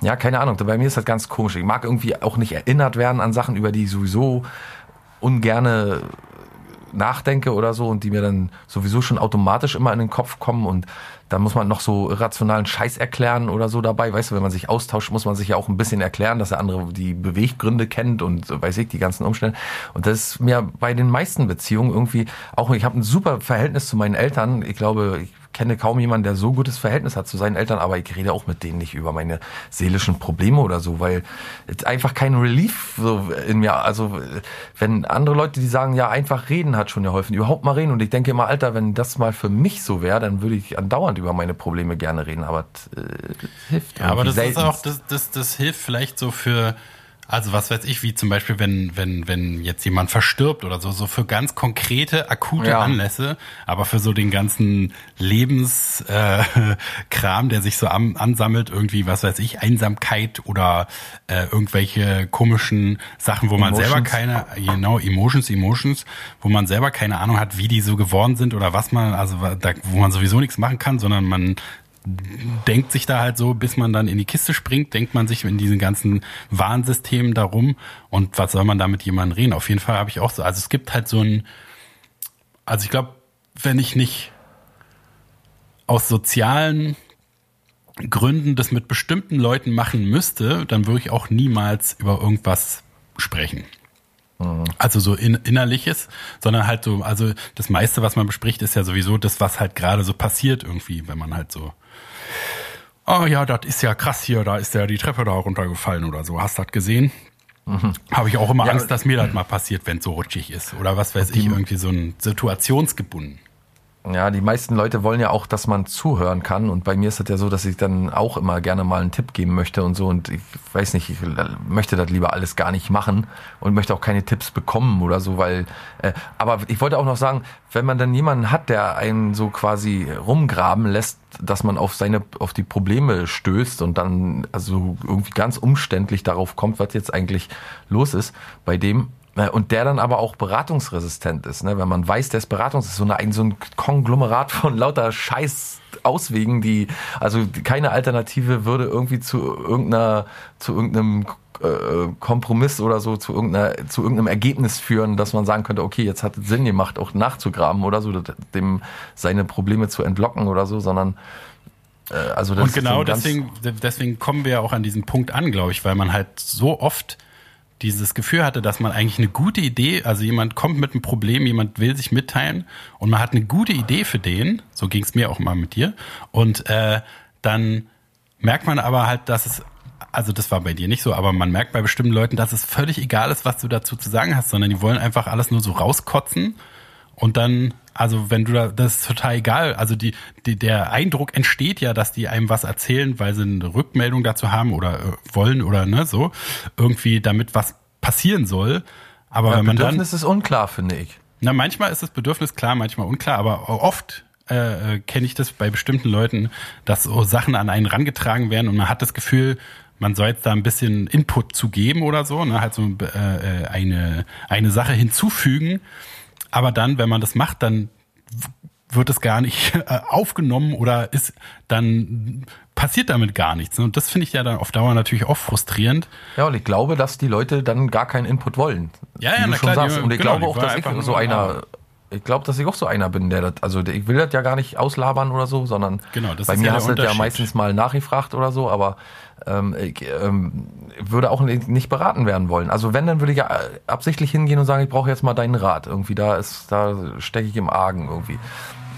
ja, keine Ahnung, bei mir ist das ganz komisch. Ich mag irgendwie auch nicht erinnert werden an Sachen, über die ich sowieso ungerne nachdenke oder so und die mir dann sowieso schon automatisch immer in den Kopf kommen und dann muss man noch so irrationalen Scheiß erklären oder so dabei. Weißt du, wenn man sich austauscht, muss man sich ja auch ein bisschen erklären, dass der andere die Beweggründe kennt und weiß ich, die ganzen Umstände. Und das ist mir bei den meisten Beziehungen irgendwie auch, ich habe ein super Verhältnis zu meinen Eltern. Ich glaube, ich kenne kaum jemanden, der so gutes Verhältnis hat zu seinen Eltern, aber ich rede auch mit denen nicht über meine seelischen Probleme oder so, weil es einfach kein Relief so in mir, also wenn andere Leute, die sagen, ja, einfach reden hat schon geholfen, überhaupt mal reden. Und ich denke immer, Alter, wenn das mal für mich so wäre, dann würde ich andauernd über meine Probleme gerne reden, aber das, äh, hilft Ja, aber das irgendwie ist auch, das, das, das hilft vielleicht so für, also was weiß ich, wie zum Beispiel, wenn, wenn, wenn jetzt jemand verstirbt oder so, so für ganz konkrete, akute Ja. Anlässe, aber für so den ganzen Lebenskram, äh, der sich so am, ansammelt, irgendwie, was weiß ich, Einsamkeit oder äh, irgendwelche komischen Sachen, wo man selber keine, genau, Emotions, Emotions, wo man selber keine Ahnung hat, wie die so geworden sind oder was man, also da, wo man sowieso nichts machen kann, sondern man denkt sich da halt so, bis man dann in die Kiste springt, denkt man sich in diesen ganzen Warnsystemen darum und was soll man da mit jemandem reden? Auf jeden Fall habe ich auch so, also es gibt halt so ein, also ich glaube, wenn ich nicht aus sozialen Gründen das mit bestimmten Leuten machen müsste, dann würde ich auch niemals über irgendwas sprechen. Also so in, innerliches, sondern halt so, also das meiste, was man bespricht, ist ja sowieso das, was halt gerade so passiert irgendwie, wenn man halt so, oh ja, das ist ja krass hier, da ist ja die Treppe da runtergefallen oder so. Hast du das gesehen? Habe ich auch immer Ja, Angst, dass mir das mal passiert, wenn es so rutschig ist. Oder was weiß ich, irgendwie so ein situationsgebunden. Ja, die meisten Leute wollen ja auch, dass man zuhören kann. Und bei mir ist es ja so, dass ich dann auch immer gerne mal einen Tipp geben möchte und so. Und ich weiß nicht, ich möchte das lieber alles gar nicht machen und möchte auch keine Tipps bekommen oder so, weil. Äh, aber ich wollte auch noch sagen, wenn man dann jemanden hat, der einen so quasi rumgraben lässt, dass man auf seine, auf die Probleme stößt und dann also irgendwie ganz umständlich darauf kommt, was jetzt eigentlich los ist bei dem, und der dann aber auch beratungsresistent ist, ne? wenn man weiß, der ist beratungs, ist so, eine, so ein Konglomerat von lauter Scheiß Auswegen, die, also keine Alternative würde irgendwie zu irgendeiner, zu irgendeinem äh, Kompromiss oder so zu irgendeiner, zu irgendeinem Ergebnis führen, dass man sagen könnte, okay, jetzt hat es Sinn gemacht, auch nachzugraben oder so, dem seine Probleme zu entlocken oder so, sondern äh, also das Und genau so deswegen, deswegen kommen wir ja auch an diesen Punkt an, glaube ich, weil man halt so oft dieses Gefühl hatte, dass man eigentlich eine gute Idee, also jemand kommt mit einem Problem, jemand will sich mitteilen und man hat eine gute Idee für den, so ging es mir auch mal mit dir, und äh, dann merkt man aber halt, dass es, also das war bei dir nicht so, aber man merkt bei bestimmten Leuten, dass es völlig egal ist, was du dazu zu sagen hast, sondern die wollen einfach alles nur so rauskotzen und dann, also wenn du da, das ist total egal. Also die, die, der Eindruck entsteht ja, dass die einem was erzählen, weil sie eine Rückmeldung dazu haben oder äh, wollen oder ne, so. Irgendwie damit was passieren soll. Aber ja, wenn man Bedürfnis dann, ist unklar, finde ich. Na, manchmal ist das Bedürfnis klar, manchmal unklar, aber oft äh, kenne ich das bei bestimmten Leuten, dass so Sachen an einen rangetragen werden und man hat das Gefühl, man soll jetzt da ein bisschen Input zu geben oder so, ne, halt so äh, äh eine, eine Sache hinzufügen aber dann, wenn man das macht, dann wird es gar nicht äh, aufgenommen oder ist dann passiert damit gar nichts. Und das finde ich ja dann auf Dauer natürlich auch frustrierend. Ja, und ich glaube, dass die Leute dann gar keinen Input wollen. Ja, ja, na klar. Sagst. Und ich genau, glaube auch, dass ich so einer, ich glaube, dass ich auch so einer bin, der das, also ich will das ja gar nicht auslabern oder so, sondern genau, bei mir ja hast du das ja meistens mal nachgefragt oder so, aber ähm, ich ähm, würde auch nicht beraten werden wollen. Also wenn, dann würde ich ja absichtlich hingehen und sagen, ich brauche jetzt mal deinen Rat. Irgendwie da ist, da stecke ich im Argen irgendwie.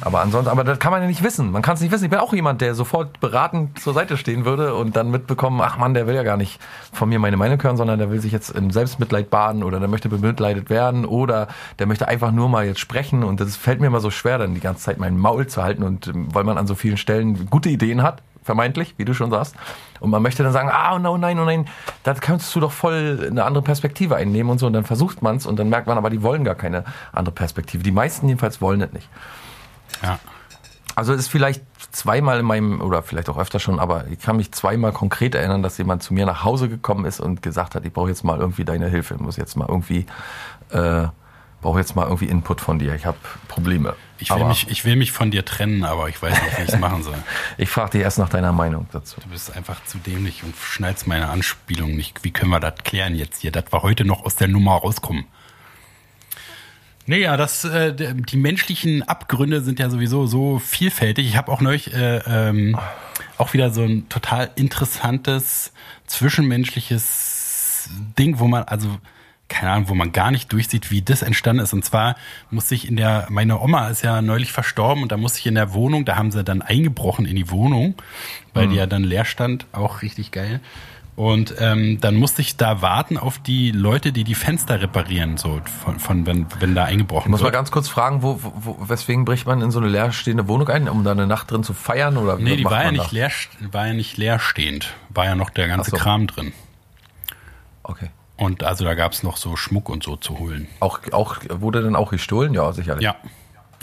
Aber ansonsten, aber das kann man ja nicht wissen. Man kann es nicht wissen. Ich bin auch jemand, der sofort beratend zur Seite stehen würde und dann mitbekommen, ach man, der will ja gar nicht von mir meine Meinung hören, sondern der will sich jetzt im Selbstmitleid baden oder der möchte bemitleidet werden oder der möchte einfach nur mal jetzt sprechen und das fällt mir immer so schwer, dann die ganze Zeit mein Maul zu halten und weil man an so vielen Stellen gute Ideen hat, vermeintlich, wie du schon sagst. Und man möchte dann sagen, ah, oh nein, oh nein, da könntest du doch voll eine andere Perspektive einnehmen und so. Und dann versucht man es und dann merkt man aber, die wollen gar keine andere Perspektive. Die meisten jedenfalls wollen es nicht. Ja. Also es ist vielleicht zweimal in meinem, oder vielleicht auch öfter schon, aber ich kann mich zweimal konkret erinnern, dass jemand zu mir nach Hause gekommen ist und gesagt hat, ich brauche jetzt mal irgendwie deine Hilfe, ich muss jetzt mal irgendwie äh, brauche jetzt mal irgendwie Input von dir. Ich habe Probleme. Ich will, mich, ich will mich von dir trennen, aber ich weiß nicht, wie ich es machen soll. ich frage dich erst nach deiner Meinung dazu. Du bist einfach zu dämlich und schnallst meine Anspielung nicht. Wie können wir das klären jetzt hier, dass wir heute noch aus der Nummer rauskommen? Naja, das, äh, die menschlichen Abgründe sind ja sowieso so vielfältig. Ich habe auch neulich äh, ähm, auch wieder so ein total interessantes zwischenmenschliches Ding, wo man, also keine Ahnung, wo man gar nicht durchsieht, wie das entstanden ist. Und zwar musste ich in der, meine Oma ist ja neulich verstorben und da musste ich in der Wohnung, da haben sie dann eingebrochen in die Wohnung, weil mhm. die ja dann leer stand, auch richtig geil. Und ähm, dann musste ich da warten auf die Leute, die die Fenster reparieren, so von, von wenn, wenn da eingebrochen ich muss wird. mal ganz kurz fragen, wo, wo, weswegen bricht man in so eine leerstehende Wohnung ein, um da eine Nacht drin zu feiern oder Nee, die war ja nicht leer, war ja nicht leerstehend, war ja noch der ganze so. Kram drin. Okay. Und also da gab es noch so Schmuck und so zu holen. Auch, auch wurde dann auch gestohlen? Ja, sicherlich. Ja.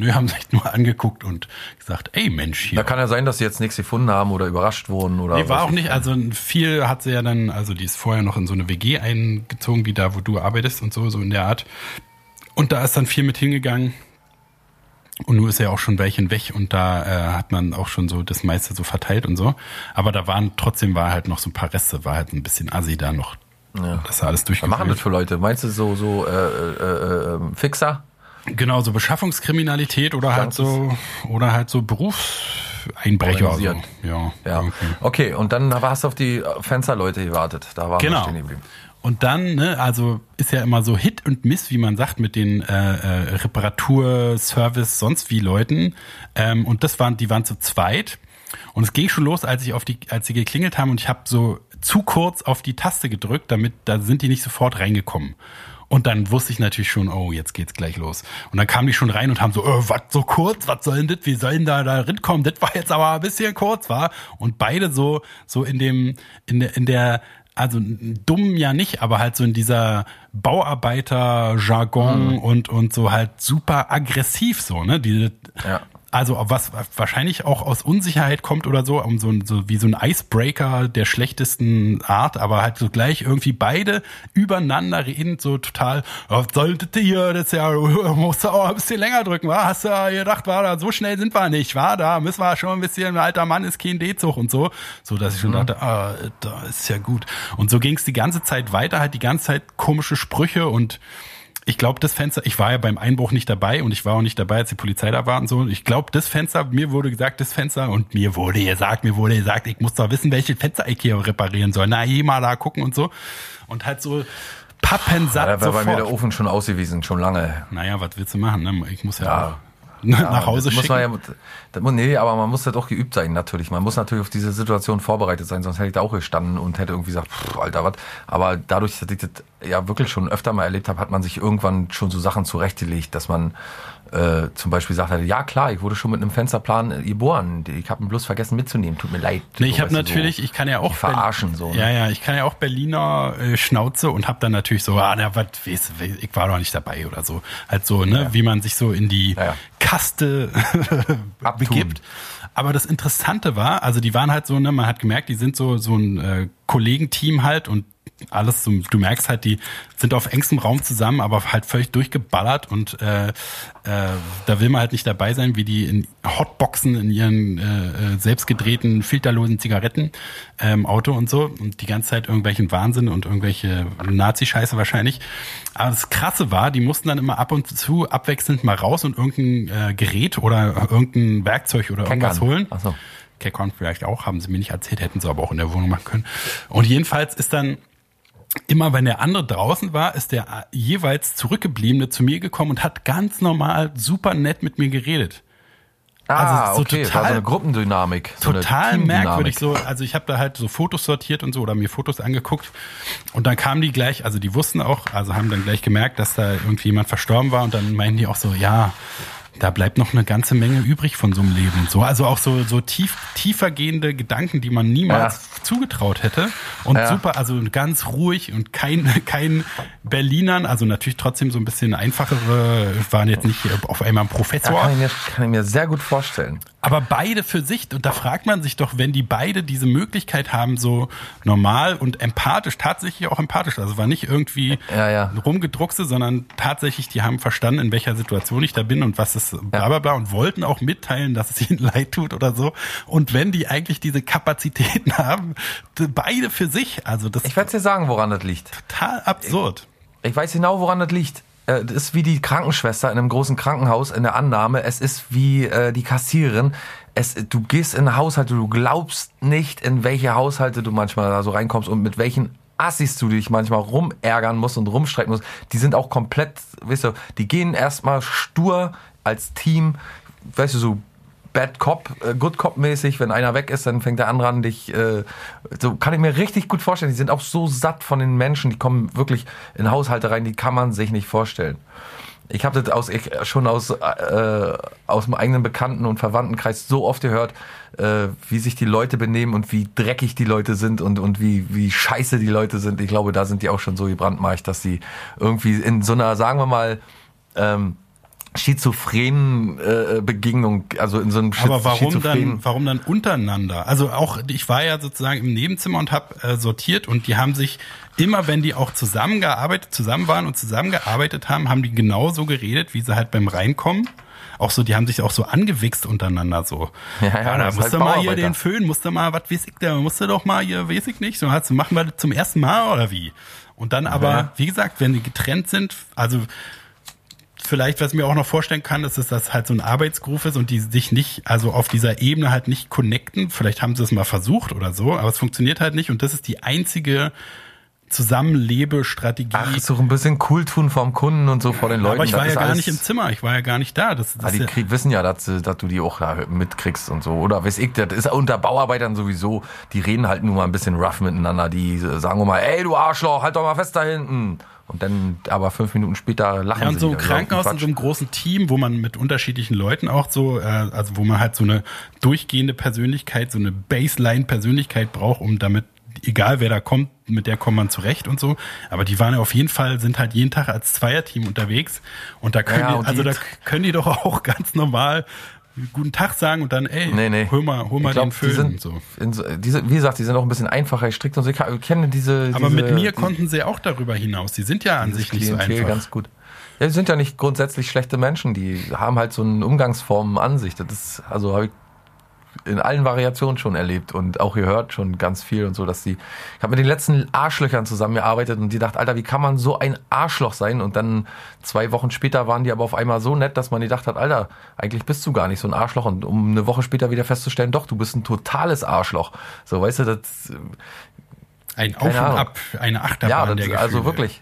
Wir haben sich nur angeguckt und gesagt, ey Mensch, hier. Da kann ja sein, dass sie jetzt nichts gefunden haben oder überrascht wurden oder. Nee, war auch nicht. Also viel hat sie ja dann, also die ist vorher noch in so eine WG eingezogen, wie da, wo du arbeitest und so, so in der Art. Und da ist dann viel mit hingegangen. Und nun ist ja auch schon welchen weg und da äh, hat man auch schon so das meiste so verteilt und so. Aber da waren trotzdem war halt noch so ein paar Reste, war halt ein bisschen assi da noch ja. Das alles durchgeführt. Was machen das für Leute? Meinst du so, so äh, äh, äh, Fixer? Genau, so Beschaffungskriminalität oder halt so oder halt so Berufseinbrecher. So. Ja. ja. Okay, und dann hast du auf die Fensterleute gewartet. Da waren genau. wir stehen geblieben. Und dann, ne, also ist ja immer so Hit und Miss, wie man sagt, mit den äh, äh, Reparatur, Service, sonst wie Leuten. Ähm, und das waren, die waren zu zweit. Und es ging schon los, als ich auf die, als sie geklingelt haben und ich habe so zu kurz auf die Taste gedrückt, damit da sind die nicht sofort reingekommen. Und dann wusste ich natürlich schon, oh, jetzt geht's gleich los. Und dann kamen die schon rein und haben so, äh, was so kurz, was soll denn das, wie sollen da da rinkommen? Das war jetzt aber ein bisschen kurz, war. Und beide so, so in dem, in der, in der, also dumm ja nicht, aber halt so in dieser Bauarbeiter-Jargon mhm. und, und so halt super aggressiv so, ne? Die, ja. Also was wahrscheinlich auch aus Unsicherheit kommt oder so, um so, so wie so ein Icebreaker der schlechtesten Art, aber halt so gleich irgendwie beide übereinander reden, so total, oh, solltet ihr das ja, musst du auch ein bisschen länger drücken, war? Hast du ja gedacht, war da, so schnell sind wir nicht, war da, müssen wir schon ein bisschen, ein alter Mann ist kein D-Zug und so, so dass ich schon mhm. dachte, ah, da ist ja gut. Und so ging es die ganze Zeit weiter, halt die ganze Zeit komische Sprüche und ich glaube, das Fenster, ich war ja beim Einbruch nicht dabei und ich war auch nicht dabei, als die Polizei da war und so. Ich glaube, das Fenster, mir wurde gesagt, das Fenster und mir wurde gesagt, mir wurde gesagt, ich muss doch wissen, welche Fenster ich hier reparieren soll. Na, eh mal da gucken und so. Und halt so pappensatt ja, Da war bei mir der Ofen schon ausgewiesen, schon lange. Naja, was willst du machen? Ne? Ich muss ja, ja nach Hause ja, schicken. Ja, das, nee, aber man muss ja doch geübt sein, natürlich. Man muss natürlich auf diese Situation vorbereitet sein, sonst hätte ich da auch gestanden und hätte irgendwie gesagt, pff, Alter, was. Aber dadurch, dass ich das ja wirklich schon öfter mal erlebt habe, hat man sich irgendwann schon so Sachen zurechtgelegt, dass man äh, zum Beispiel sagt er, ja klar, ich wurde schon mit einem Fensterplan äh, geboren. Ich habe ihn bloß vergessen mitzunehmen. Tut mir leid. Nee, ich habe natürlich, so, ich kann ja auch verarschen so. Ne? Ja, ja, ich kann ja auch Berliner äh, Schnauze und habe dann natürlich so, ah, na, was, ich war doch nicht dabei oder so. Halt so, ne, ja. wie man sich so in die ja, ja. Kaste begibt. Aber das Interessante war, also die waren halt so, ne, man hat gemerkt, die sind so so ein äh, Kollegenteam halt und alles, so, du merkst halt, die sind auf engstem Raum zusammen, aber halt völlig durchgeballert und äh, äh, da will man halt nicht dabei sein, wie die in Hotboxen in ihren äh, äh selbst gedrehten, filterlosen Zigaretten ähm, Auto und so und die ganze Zeit irgendwelchen Wahnsinn und irgendwelche Nazi-Scheiße wahrscheinlich. Aber das Krasse war, die mussten dann immer ab und zu abwechselnd mal raus und irgendein äh, Gerät oder irgendein Werkzeug oder Keckern. irgendwas holen. Ach so. Keckern vielleicht auch, haben sie mir nicht erzählt, hätten sie aber auch in der Wohnung machen können. Und jedenfalls ist dann immer wenn der andere draußen war, ist der jeweils zurückgebliebene zu mir gekommen und hat ganz normal super nett mit mir geredet. Ah, also so okay, total, war so eine Gruppendynamik. So total eine merkwürdig so. Also ich habe da halt so Fotos sortiert und so oder mir Fotos angeguckt und dann kamen die gleich, also die wussten auch, also haben dann gleich gemerkt, dass da irgendwie jemand verstorben war und dann meinten die auch so, ja, da bleibt noch eine ganze Menge übrig von so einem Leben und so. Also auch so, so tief, tiefergehende Gedanken, die man niemals ja. zugetraut hätte. Und ja. super, also ganz ruhig und kein, kein Berlinern, also natürlich trotzdem so ein bisschen einfachere, waren jetzt nicht auf einmal ein Professor. Ja, kann, ich mir, kann ich mir sehr gut vorstellen. Aber beide für sich, und da fragt man sich doch, wenn die beide diese Möglichkeit haben, so normal und empathisch, tatsächlich auch empathisch, also war nicht irgendwie ja, rumgedruckste, sondern tatsächlich, die haben verstanden, in welcher Situation ich da bin und was es bla bla bla und wollten auch mitteilen, dass es ihnen leid tut oder so. Und wenn die eigentlich diese Kapazitäten haben, beide für sich, also das. Ich werde dir sagen, woran das liegt. Total absurd. Ich, ich weiß genau, woran das liegt. Äh, das ist wie die Krankenschwester in einem großen Krankenhaus in der Annahme. Es ist wie äh, die Kassiererin. Es, du gehst in Haushalte, du glaubst nicht, in welche Haushalte du manchmal da so reinkommst und mit welchen Assis du dich manchmal rumärgern musst und rumstrecken musst. Die sind auch komplett, weißt du, die gehen erstmal stur als Team, weißt du, so Bad Cop, äh, Good Cop mäßig, wenn einer weg ist, dann fängt der andere an, dich, äh, so kann ich mir richtig gut vorstellen. Die sind auch so satt von den Menschen, die kommen wirklich in Haushalte rein, die kann man sich nicht vorstellen. Ich habe das aus, ich, schon aus, äh, aus dem eigenen Bekannten- und Verwandtenkreis so oft gehört, äh, wie sich die Leute benehmen und wie dreckig die Leute sind und, und wie, wie scheiße die Leute sind. Ich glaube, da sind die auch schon so gebrandmarkt, dass die irgendwie in so einer, sagen wir mal, ähm, schizophrenen äh, Begegnung, also in so einem Schiz Aber warum dann, warum dann untereinander? Also auch, ich war ja sozusagen im Nebenzimmer und habe äh, sortiert und die haben sich immer, wenn die auch zusammengearbeitet, zusammen waren und zusammengearbeitet haben, haben die genauso geredet, wie sie halt beim Reinkommen. Auch so, die haben sich auch so angewichst untereinander so. Ja, ja, ja da musst halt du mal hier den Föhn, musst du mal, was weiß ich, da musst du doch mal hier, weiß ich nicht, so machen wir das zum ersten Mal oder wie? Und dann aber, ja. wie gesagt, wenn die getrennt sind, also vielleicht, was ich mir auch noch vorstellen kann, ist, dass das halt so ein Arbeitsgruf ist und die sich nicht, also auf dieser Ebene halt nicht connecten. Vielleicht haben sie es mal versucht oder so, aber es funktioniert halt nicht und das ist die einzige Zusammenlebestrategie. Ach, so ein bisschen cool tun vom Kunden und so vor den Leuten. Aber ich war ja gar nicht im Zimmer, ich war ja gar nicht da. Das, das ah, die krieg, wissen ja, dass, dass du die auch da mitkriegst und so. Oder weiß ich, das ist unter Bauarbeitern sowieso, die reden halt nur mal ein bisschen rough miteinander. Die sagen mal, ey du Arschloch, halt doch mal fest da hinten. Und dann aber fünf Minuten später lachen ja, und so ein Krankenhaus in so einem großen Team, wo man mit unterschiedlichen Leuten auch so, äh, also wo man halt so eine durchgehende Persönlichkeit, so eine Baseline-Persönlichkeit braucht, um damit egal wer da kommt, mit der kommt man zurecht und so. Aber die waren ja auf jeden Fall, sind halt jeden Tag als Zweierteam unterwegs. Und da können ja, die, also da können die doch auch ganz normal guten Tag sagen und dann, ey, Nee, nee. hol mal, hol mal glaub, den Föhn die sind, und so. so diese, wie gesagt, die sind auch ein bisschen einfacher gestrickt und so. Ich kenne diese. Aber diese, mit mir konnten sie auch darüber hinaus. Die sind ja an sich nicht so Klientel einfach. ganz gut. Ja, die sind ja nicht grundsätzlich schlechte Menschen, die haben halt so eine Umgangsformen an sich. Das ist, also habe ich in allen Variationen schon erlebt und auch gehört schon ganz viel und so, dass die, ich habe mit den letzten Arschlöchern zusammengearbeitet und die dachte, Alter, wie kann man so ein Arschloch sein? Und dann zwei Wochen später waren die aber auf einmal so nett, dass man gedacht hat, Alter, eigentlich bist du gar nicht so ein Arschloch und um eine Woche später wieder festzustellen, doch, du bist ein totales Arschloch. So, weißt du, das Ein Auf und Ahnung. Ab, eine Achterbahn ja, das, also wirklich.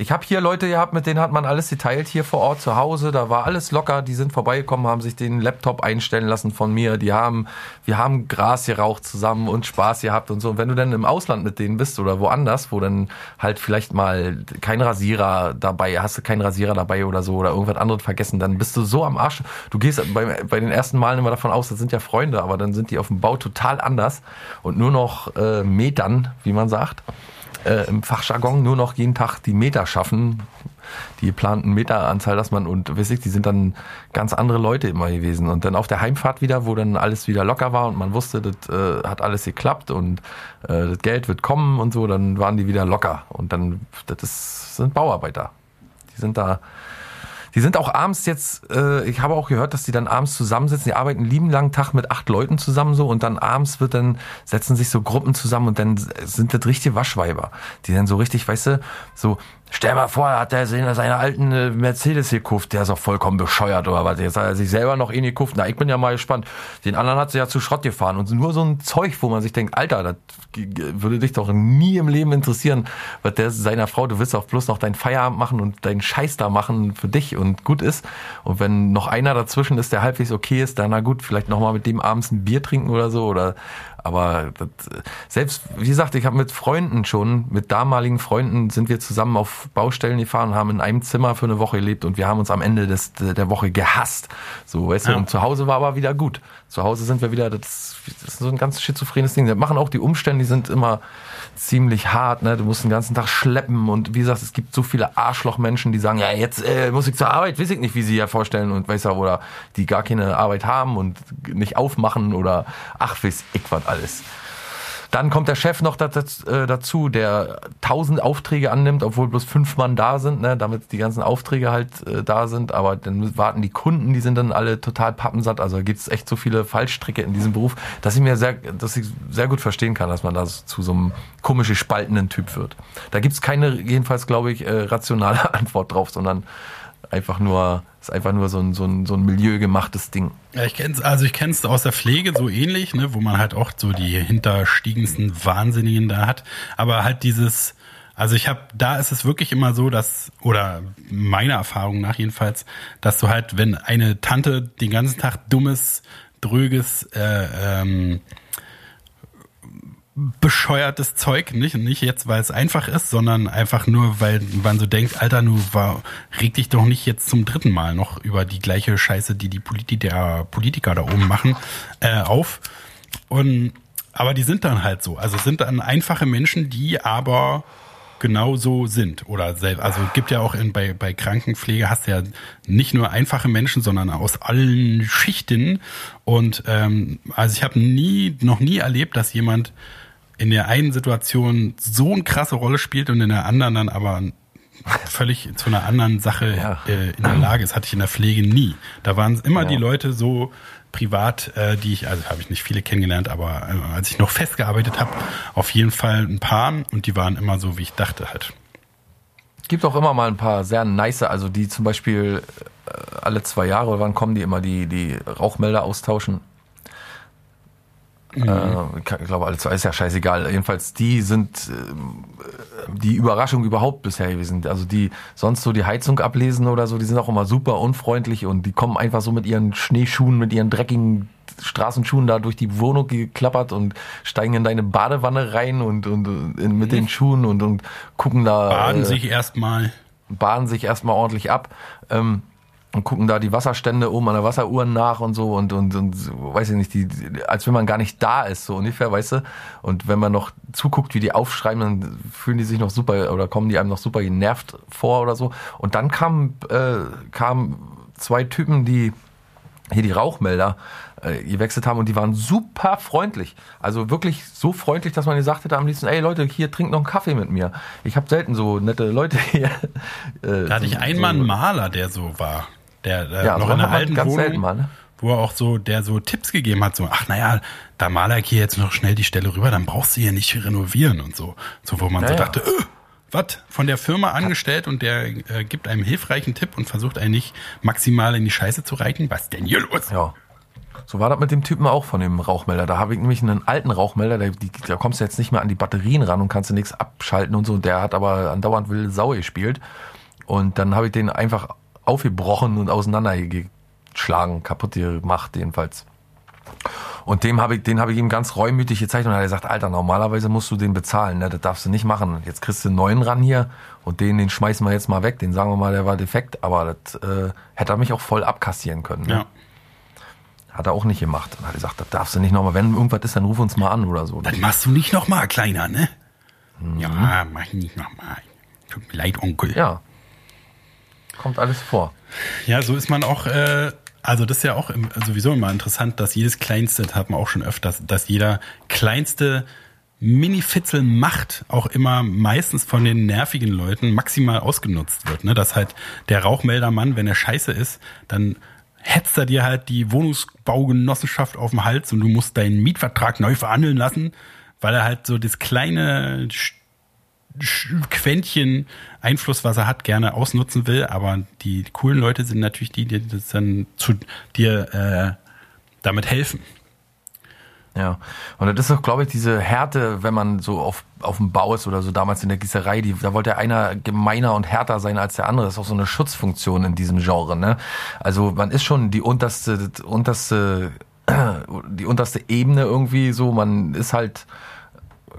Ich habe hier Leute gehabt, mit denen hat man alles geteilt hier vor Ort zu Hause. Da war alles locker. Die sind vorbeigekommen, haben sich den Laptop einstellen lassen von mir. Die haben, wir haben Gras geraucht zusammen und Spaß gehabt und so. Und wenn du dann im Ausland mit denen bist oder woanders, wo dann halt vielleicht mal kein Rasierer dabei, hast du keinen Rasierer dabei oder so oder irgendwas anderes vergessen, dann bist du so am Arsch. Du gehst bei, bei den ersten Malen immer davon aus, das sind ja Freunde, aber dann sind die auf dem Bau total anders und nur noch äh, Metern, wie man sagt äh, im Fachjargon nur noch jeden Tag die Meter schaffen, die geplanten Meteranzahl, dass man und weiß ich, die sind dann ganz andere Leute immer gewesen. Und dann auf der Heimfahrt wieder, wo dann alles wieder locker war und man wusste, das äh, hat alles geklappt und äh, das Geld wird kommen und so, dann waren die wieder locker. Und dann das ist, sind Bauarbeiter, die sind da die sind auch abends jetzt, äh, ich habe auch gehört, dass die dann abends zusammensitzen, die arbeiten einen lieben langen Tag mit acht Leuten zusammen so und dann abends wird dann, setzen sich so Gruppen zusammen und dann sind das richtige Waschweiber, die dann so richtig, weißt du, so, stell mal vor, hat der seine, alten äh, Mercedes gekauft, der ist auch vollkommen bescheuert oder was, jetzt hat er sich selber noch eh gekauft, na, ich bin ja mal gespannt, den anderen hat sie ja zu Schrott gefahren. Und nur so ein Zeug, wo man sich denkt, Alter, das würde dich doch nie im Leben interessieren, was der seiner Frau, du willst auch bloß noch deinen Feierabend machen und deinen Scheiß da machen für dich und gut ist. Und wenn noch einer dazwischen ist, der halbwegs okay ist, dann na gut, vielleicht noch mal mit dem abends ein Bier trinken oder so oder aber das, selbst, wie gesagt, ich habe mit Freunden schon, mit damaligen Freunden sind wir zusammen auf Baustellen gefahren und haben in einem Zimmer für eine Woche gelebt und wir haben uns am Ende des, der Woche gehasst. So, weißt du, Ja. und zu Hause war aber wieder gut. Zu Hause sind wir wieder, das, das ist so ein ganz schizophrenes Ding. Das machen auch die Umstände, die sind immer ziemlich hart, ne? Du musst den ganzen Tag schleppen und wie gesagt, es gibt so viele Arschlochmenschen, die sagen, ja, jetzt äh, muss ich zur Arbeit, weiß ich nicht, wie sie ja vorstellen und weiß ja, oder die gar keine Arbeit haben und nicht aufmachen oder ach, weiß ich was alles. Dann kommt der Chef noch äh, dazu, der tausend Aufträge annimmt, obwohl bloß fünf Mann da sind, ne, damit die ganzen Aufträge halt äh, da sind. Aber dann warten die Kunden, die sind dann alle total pappensatt. Also gibt es echt so viele Fallstricke in diesem Beruf, dass ich mir sehr, dass ich sehr gut verstehen kann, dass man da zu so einem komisch spaltenden Typ wird. Da gibt's keine, jedenfalls glaube ich, äh, rationale Antwort drauf, sondern einfach nur, ist einfach nur so ein, so ein, so ein milieugemachtes Ding. Ja, ich kenn's, also ich kenn's aus der Pflege so ähnlich, ne, wo man halt auch so die hinterstiegendsten Wahnsinnigen da hat. Aber halt dieses, also ich habe, da ist es wirklich immer so, dass, oder meiner Erfahrung nach jedenfalls, dass du halt, wenn eine Tante den ganzen Tag dummes, dröges, äh, ähm, bescheuertes Zeug, nicht, nicht jetzt, weil es einfach ist, sondern einfach nur, weil man so denkt, Alter, nu war, reg dich doch nicht jetzt zum dritten Mal noch über die gleiche Scheiße, die die Politi der Politiker da oben machen, äh, auf. Und, aber die sind dann halt so. Also sind dann einfache Menschen, die aber genau so sind. Oder selbst, also gibt ja auch in, bei, bei Krankenpflege hast du ja nicht nur einfache Menschen, sondern aus allen Schichten. Und ähm, also ich habe nie, noch nie erlebt, dass jemand in der einen Situation so eine krasse Rolle spielt und in der anderen dann aber völlig zu einer anderen Sache Ja. äh, in der Lage ist. Hatte ich in der Pflege nie. Da waren immer Ja. die Leute so privat, äh, die ich, also habe ich nicht viele kennengelernt, aber äh, als ich noch festgearbeitet habe, auf jeden Fall ein paar und die waren immer so, wie ich dachte halt. gibt auch immer mal ein paar sehr nice, also die zum Beispiel äh, alle zwei Jahre, oder wann kommen die immer, die, die Rauchmelder austauschen. Äh, ich glaube, alle zwei ist ja scheißegal. Jedenfalls, die sind ähm, die Überraschung überhaupt bisher gewesen. Also die sonst so die Heizung ablesen oder so, die sind auch immer super unfreundlich und die kommen einfach so mit ihren Schneeschuhen, mit ihren dreckigen Straßenschuhen da durch die Wohnung geklappert und steigen in deine Badewanne rein und, und, und mit den Schuhen und, und gucken da. Baden äh, sich erstmal. baden sich erstmal ordentlich ab ähm, und gucken da die Wasserstände oben an der Wasseruhr nach und so und, und, und so, weiß ich nicht, die, als wenn man gar nicht da ist, so ungefähr, weißt du? Und wenn man noch zuguckt, wie die aufschreiben, dann fühlen die sich noch super oder kommen die einem noch super genervt vor oder so. Und dann kamen äh, kamen zwei Typen, die hier die Rauchmelder äh, gewechselt haben und die waren super freundlich. Also wirklich so freundlich, dass man gesagt hätte am liebsten, ey Leute, hier trinkt noch einen Kaffee mit mir. Ich habe selten so nette Leute hier. Äh, da hatte ich einmal so, einen Maler, der so war. Der, der ja, noch in der alten ganz Wohnung, mal, ne? wo er auch so, der so Tipps gegeben hat, so, ach naja, da maler ich hier jetzt noch schnell die Stelle rüber, dann brauchst du hier nicht renovieren und so. So, wo man ja, so dachte, äh, was? Von der Firma angestellt und der äh, gibt einem hilfreichen Tipp und versucht einen nicht maximal in die Scheiße zu reiten. Was denn hier los? Ja. So war das mit dem Typen auch von dem Rauchmelder. Da habe ich nämlich einen alten Rauchmelder, da, die, da kommst du jetzt nicht mehr an die Batterien ran und kannst du nichts abschalten und so. Der hat aber andauernd wilde Sau gespielt. Und dann habe ich den einfach aufgebrochen und auseinandergeschlagen, kaputt gemacht jedenfalls. Und dem habe ich, den habe ich ihm ganz reumütig gezeigt und er hat gesagt, Alter, normalerweise musst du den bezahlen, ne? das darfst du nicht machen. Jetzt kriegst du einen neuen ran hier und den, den schmeißen wir jetzt mal weg. Den sagen wir mal, der war defekt, aber das äh, hätte er mich auch voll abkassieren können. Ne? Ja. Hat er auch nicht gemacht. Und hat gesagt, das darfst du nicht nochmal. Wenn irgendwas ist, dann ruf uns mal an oder so. Das machst du nicht nochmal, Kleiner, ne? Mhm. Ja, mach ich nicht nochmal. Tut mir leid, Onkel. Ja. Kommt alles vor. Ja, so ist man auch, äh, also das ist ja auch sowieso immer interessant, dass jedes Kleinste, das hat man auch schon öfters, dass jeder kleinste Mini-Fitzel macht auch immer meistens von den nervigen Leuten maximal ausgenutzt wird. Ne? Dass halt der Rauchmeldermann, wenn er scheiße ist, dann hetzt er dir halt die Wohnungsbaugenossenschaft auf den Hals und du musst deinen Mietvertrag neu verhandeln lassen, weil er halt so das kleine Quäntchen Einfluss, was er hat, gerne ausnutzen will. Aber die coolen Leute sind natürlich die, die das dann zu dir äh, damit helfen. Ja, und das ist auch, glaube ich, diese Härte, wenn man so auf, auf dem Bau ist oder so damals in der Gießerei, die, da wollte einer gemeiner und härter sein als der andere. Das ist auch so eine Schutzfunktion in diesem Genre. Ne? Also man ist schon die unterste, unterste, die unterste Ebene irgendwie so. Man ist halt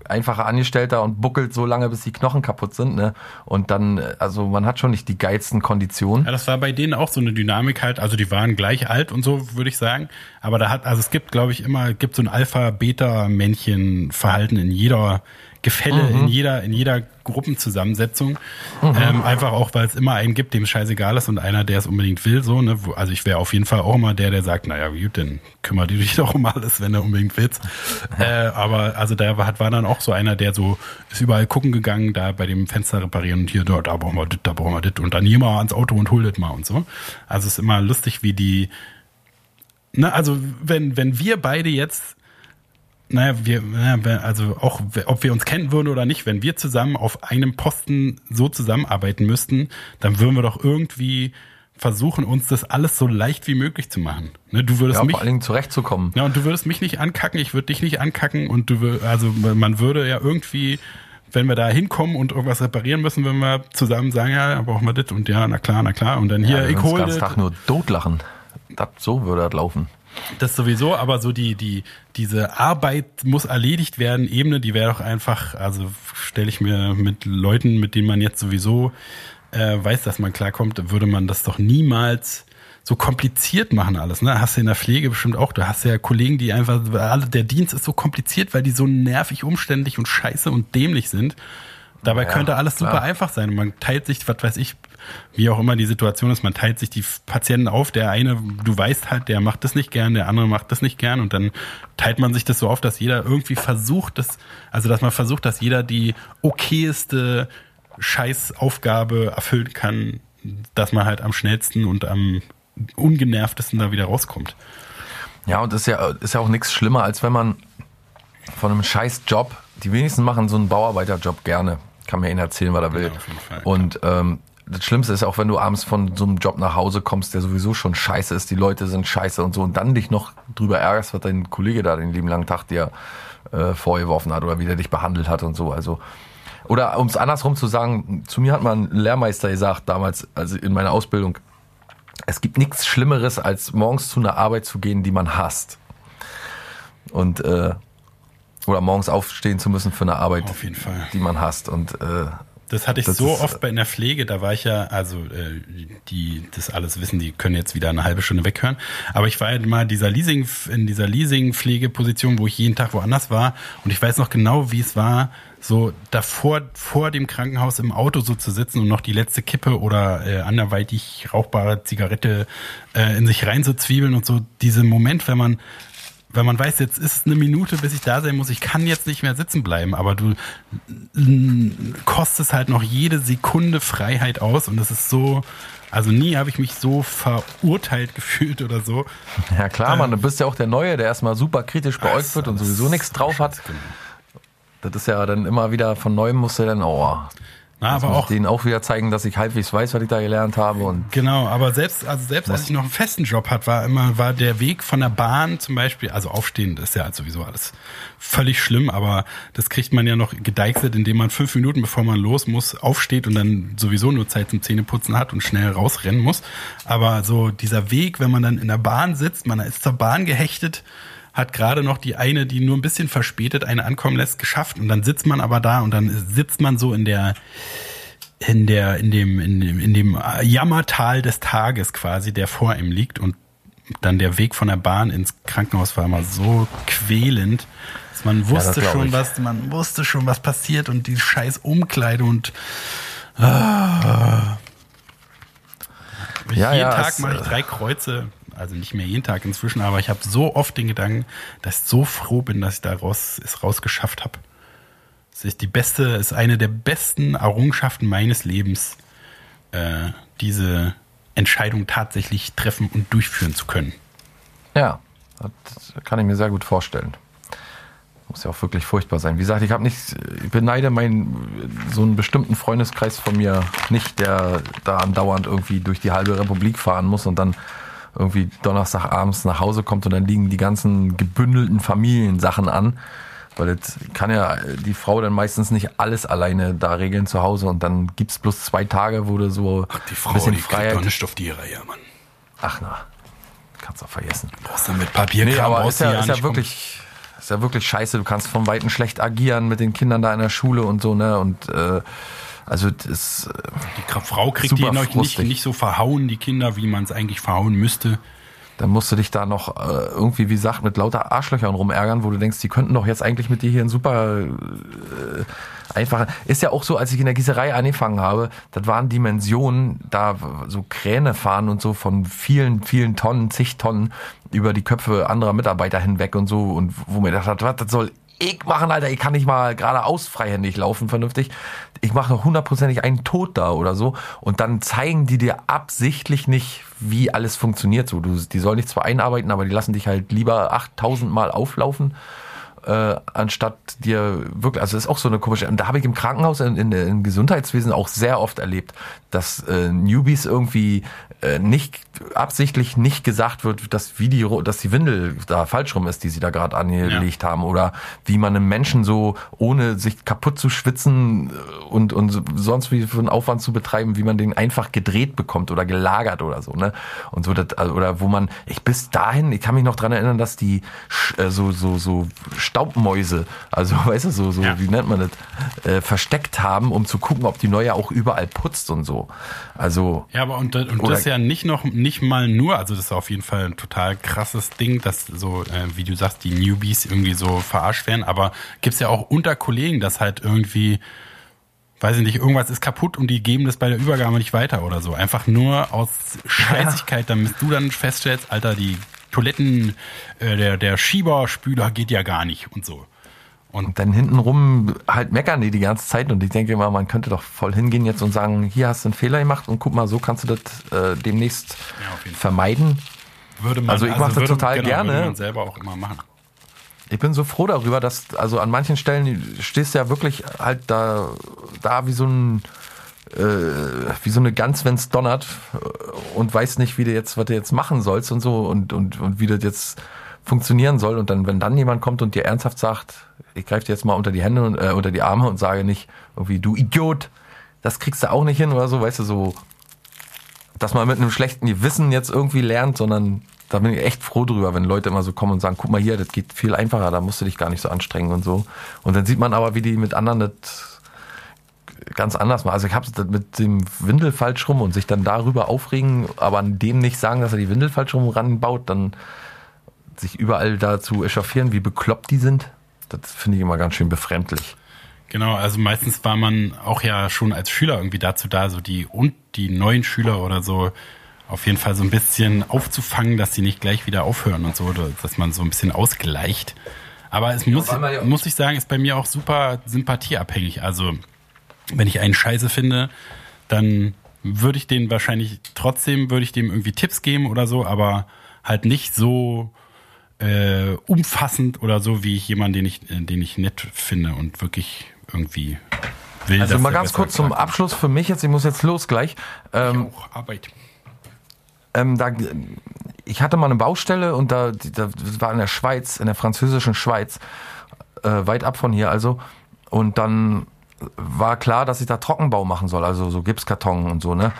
einfacher Angestellter und buckelt so lange, bis die Knochen kaputt sind. Ne? Und dann, also man hat schon nicht die geilsten Konditionen. Ja, das war bei denen auch so eine Dynamik halt. Also die waren gleich alt und so, würde ich sagen. Aber da hat, also es gibt, glaube ich, immer, gibt so ein Alpha-Beta-Männchen-Verhalten in jeder Gefälle mhm. in jeder, in jeder Gruppenzusammensetzung. Mhm. Ähm, einfach auch, weil es immer einen gibt, dem scheißegal ist und einer, der es unbedingt will, so, ne? Also ich wäre auf jeden Fall auch immer der, der sagt, naja, gut, dann kümmere dich doch um alles, wenn du unbedingt willst. äh, aber also da war, war dann auch so einer, der so ist überall gucken gegangen, da bei dem Fenster reparieren und hier, dort, da brauchen wir das, da brauchen wir das und dann hier mal ans Auto und hol das mal und so. Also es ist immer lustig, wie die, ne, also wenn, wenn wir beide jetzt naja, wir, naja, also auch, ob wir uns kennen würden oder nicht, wenn wir zusammen auf einem Posten so zusammenarbeiten müssten, dann würden wir doch irgendwie versuchen, uns das alles so leicht wie möglich zu machen. Ne, du würdest ja, mich, vor allen Dingen zurechtzukommen. Ja, und du würdest mich nicht ankacken, ich würde dich nicht ankacken und du würdest, also man würde ja irgendwie, wenn wir da hinkommen und irgendwas reparieren müssen, wenn wir zusammen sagen, ja, brauchen wir das und ja, na klar, na klar und dann hier, ja, ich hole das. Tag nur totlachen. Das, so würde das laufen. Das sowieso, aber so die, die, diese Arbeit muss erledigt werden, Ebene, die wäre doch einfach, also stelle ich mir mit Leuten, mit denen man jetzt sowieso äh, weiß, dass man klarkommt, würde man das doch niemals so kompliziert machen alles. Ne? Hast du in der Pflege bestimmt auch. Du hast ja Kollegen, die einfach, der Dienst ist so kompliziert, weil die so nervig, umständlich und scheiße und dämlich sind. Dabei ja, könnte alles klar. super einfach sein. Man teilt sich, was weiß ich, wie auch immer die Situation ist, man teilt sich die Patienten auf. Der eine, du weißt halt, der macht das nicht gern, der andere macht das nicht gern. Und dann teilt man sich das so auf, dass jeder irgendwie versucht, das, also dass man versucht, dass jeder die okayeste Scheißaufgabe erfüllen kann, dass man halt am schnellsten und am ungenervtesten da wieder rauskommt. Ja, und das ist ja, ist ja auch nichts schlimmer, als wenn man von einem scheiß Job, die wenigsten machen so einen Bauarbeiterjob gerne kann mir ihn erzählen, was er will. Ja, und ähm, das Schlimmste ist auch, wenn du abends von so einem Job nach Hause kommst, der sowieso schon scheiße ist, die Leute sind scheiße und so, und dann dich noch drüber ärgerst, was dein Kollege da den lieben langen Tag dir äh, vorgeworfen hat oder wie der dich behandelt hat und so. Also oder um es andersrum zu sagen, zu mir hat mal ein Lehrmeister gesagt, damals, also in meiner Ausbildung, es gibt nichts Schlimmeres, als morgens zu einer Arbeit zu gehen, die man hasst. Und äh, oder morgens aufstehen zu müssen für eine Arbeit, die man hasst. Und äh, Das hatte ich Das so ist, oft bei in der Pflege, da war ich ja, also äh, die das alles wissen, die können jetzt wieder eine halbe Stunde weghören. Aber ich war ja mal dieser Leasing, in dieser Leasing-Pflegeposition, wo ich jeden Tag woanders war. Und ich weiß noch genau, wie es war, so davor vor dem Krankenhaus im Auto so zu sitzen und noch die letzte Kippe oder äh, anderweitig rauchbare Zigarette äh, in sich reinzuzwiebeln und so. Dieser Moment, wenn man wenn man weiß, jetzt ist eine Minute, bis ich da sein muss, ich kann jetzt nicht mehr sitzen bleiben, aber du kostest halt noch jede Sekunde Freiheit aus und das ist so, also nie habe ich mich so verurteilt gefühlt oder so. Ja klar, Mann, du bist ja auch der Neue, der erstmal super kritisch beäugt wird und sowieso nichts drauf hat. Genau. Das ist ja dann immer wieder von neuem musst du dann, oh, Na, aber muss auch denen auch wieder zeigen, dass ich halbwegs weiß, was ich da gelernt habe und Genau, aber selbst, also selbst als ich noch einen festen Job hatte, war immer, war der Weg von der Bahn zum Beispiel, also aufstehen, das ist ja sowieso alles völlig schlimm, aber das kriegt man ja noch gedeichselt, indem man fünf Minuten, bevor man los muss, aufsteht und dann sowieso nur Zeit zum Zähneputzen hat und schnell rausrennen muss. Aber so dieser Weg, wenn man dann in der Bahn sitzt, man ist zur Bahn gehechtet, hat gerade noch die eine, die nur ein bisschen verspätet eine ankommen lässt, geschafft. Und dann sitzt man aber da und dann sitzt man so in der in der in dem in dem in dem Jammertal des Tages quasi, der vor ihm liegt. Und dann der Weg von der Bahn ins Krankenhaus war immer so quälend, dass man wusste glaub schon was, man wusste schon was passiert und die scheiß Umkleide und ah. Ja, jeden ja, Tag mache ich drei Kreuze, also nicht mehr jeden Tag inzwischen, aber ich habe so oft den Gedanken, dass ich so froh bin, dass ich da raus, es rausgeschafft habe. Es ist die beste, ist eine der besten Errungenschaften meines Lebens, äh, diese Entscheidung tatsächlich treffen und durchführen zu können. ja, das kann ich mir sehr gut vorstellen. Muss ja auch wirklich furchtbar sein. Wie gesagt, ich habe nicht, ich beneide meinen so einen bestimmten Freundeskreis von mir nicht, der da andauernd irgendwie durch die halbe Republik fahren muss und dann irgendwie Donnerstagabends nach Hause kommt und dann liegen die ganzen gebündelten Familiensachen an. Weil das kann ja die Frau dann meistens nicht alles alleine da regeln zu Hause und dann gibt's bloß zwei Tage, wo du so ein bisschen Freiheit. nicht auf die Reihe, Mann. Ach na, kannst auch vergessen. Brauchst du mit Papierkram Nee, aber ist du ja, ist ja wirklich, ist ja wirklich scheiße. Du kannst vom Weiten schlecht agieren mit den Kindern da in der Schule und so, ne? Und äh, also das äh, Die Frau kriegt die noch nicht, nicht so verhauen, die Kinder, wie man es eigentlich verhauen müsste. dann musst du dich da noch äh, irgendwie, wie gesagt, mit lauter Arschlöchern rumärgern, wo du denkst, die könnten doch jetzt eigentlich mit dir hier ein super äh, einfacher. Ist ja auch so, als ich in der Gießerei angefangen habe, das waren Dimensionen, da so Kräne fahren und so von vielen, vielen Tonnen, zig Tonnen über die Köpfe anderer Mitarbeiter hinweg und so und wo mir gedacht hat, was, das soll ich machen, Alter, ich kann nicht mal geradeaus freihändig laufen, vernünftig. Ich mache hundertprozentig einen Tod da oder so. Und dann zeigen die dir absichtlich nicht, wie alles funktioniert. So, du, die sollen dich zwar einarbeiten, aber die lassen dich halt lieber 8000 Mal auflaufen, äh, anstatt dir wirklich, also das ist auch so eine komische, und da habe ich im Krankenhaus, in, in, im Gesundheitswesen auch sehr oft erlebt, dass äh, Newbies irgendwie äh, nicht absichtlich nicht gesagt wird, dass wie die, dass die Windel da falsch rum ist, die sie da gerade angelegt haben, oder wie man einem Menschen so, ohne sich kaputt zu schwitzen äh, und, und sonst wie für einen Aufwand zu betreiben, wie man den einfach gedreht bekommt oder gelagert oder so, ne? Und so, das, also, oder wo man, ich bis dahin, ich kann mich noch dran erinnern, dass die äh, so, so, so Staubmäuse, also weißt du, so, so, Ja. wie nennt man das, äh, versteckt haben, um zu gucken, ob die neue auch überall putzt und so. Also, Ja, aber und, und das ja nicht noch, nicht mal nur, also das ist auf jeden Fall ein total krasses Ding, dass so, äh, wie du sagst, die Newbies irgendwie so verarscht werden, aber gibt's ja auch unter Kollegen, dass halt irgendwie, weiß ich nicht, irgendwas ist kaputt und die geben das bei der Übergabe nicht weiter oder so. Einfach nur aus Scheißigkeit, damit du dann feststellst, Alter, die Toiletten, äh, der, der Schieberspüler geht ja gar nicht und so. Und dann hintenrum halt meckern die die ganze Zeit und ich denke immer, man könnte doch voll hingehen jetzt und sagen, hier hast du einen Fehler gemacht und guck mal, so kannst du das äh, demnächst Ja, vermeiden. Würde man, Also ich mach das würde- total genau, gerne. Würde man selber auch immer machen. Ich bin so froh darüber, dass, also an manchen Stellen stehst du ja wirklich halt da, da wie so ein, äh, wie so eine Gans, wenn's donnert äh, und weiß nicht, wie du jetzt, was du jetzt machen sollst und so und, und, und wie das jetzt funktionieren soll. Und dann, wenn dann jemand kommt und dir ernsthaft sagt, ich greife dir jetzt mal unter die Hände und äh, unter die Arme und sage nicht irgendwie, du Idiot, das kriegst du auch nicht hin oder so, weißt du, so, dass man mit einem schlechten Gewissen jetzt irgendwie lernt, sondern da bin ich echt froh drüber, wenn Leute immer so kommen und sagen, guck mal hier, das geht viel einfacher, da musst du dich gar nicht so anstrengen und so. Und dann sieht man aber, wie die mit anderen das ganz anders machen. Also ich habe es mit dem Windel falsch rum und sich dann darüber aufregen, aber an dem nicht sagen, dass er die Windel falsch rum ranbaut, dann sich überall dazu echauffieren, wie bekloppt die sind, das finde ich immer ganz schön befremdlich. Genau, also meistens war man auch ja schon als Schüler irgendwie dazu da, so die und die neuen Schüler oder so auf jeden Fall so ein bisschen aufzufangen, dass sie nicht gleich wieder aufhören und so, dass man so ein bisschen ausgleicht. Aber es muss, ja muss ich sagen, ist bei mir auch super sympathieabhängig. Also wenn ich einen Scheiße finde, dann würde ich den wahrscheinlich trotzdem, würde ich dem irgendwie Tipps geben oder so, aber halt nicht so äh, umfassend oder so, wie ich jemanden, den ich, den ich nett finde und wirklich irgendwie will. Also mal ganz kurz zum Abschluss für mich jetzt, ich muss jetzt los gleich. Ähm, ich auch, Arbeit. Ähm, da, ich hatte mal eine Baustelle und da, da das war in der Schweiz, in der französischen Schweiz, äh, weit ab von hier also. Und dann war klar, dass ich da Trockenbau machen soll, also so Gipskarton und so, ne?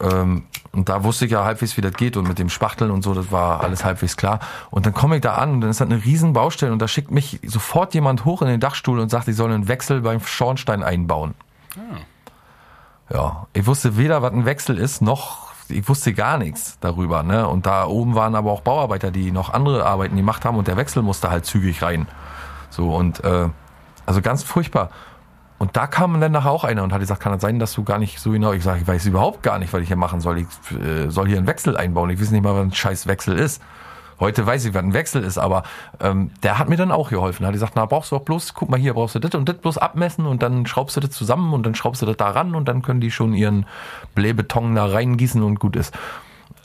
Ähm, und da wusste ich ja halbwegs, wie das geht und mit dem Spachteln und so, das war alles halbwegs klar. Und dann komme ich da an und dann ist das eine riesen Baustelle und da schickt mich sofort jemand hoch in den Dachstuhl und sagt, ich soll einen Wechsel beim Schornstein einbauen. Ah. Ja, ich wusste weder, was ein Wechsel ist, noch ich wusste gar nichts darüber. Ne? Und da oben waren aber auch Bauarbeiter, die noch andere Arbeiten gemacht haben und der Wechsel musste halt zügig rein. So und äh, also ganz furchtbar. Und da kam dann nachher auch einer und hat gesagt, kann das sein, dass du gar nicht so genau, ich sage, ich weiß überhaupt gar nicht, was ich hier machen soll. Ich äh, soll hier einen Wechsel einbauen. Ich weiß nicht mal, was ein scheiß Wechsel ist. Heute weiß ich, was ein Wechsel ist, aber ähm, der hat mir dann auch geholfen. Er hat gesagt, na, brauchst du auch bloß, guck mal hier, brauchst du das und das bloß abmessen und dann schraubst du das zusammen und dann schraubst du das da ran und dann können die schon ihren Blähbeton da reingießen und gut ist.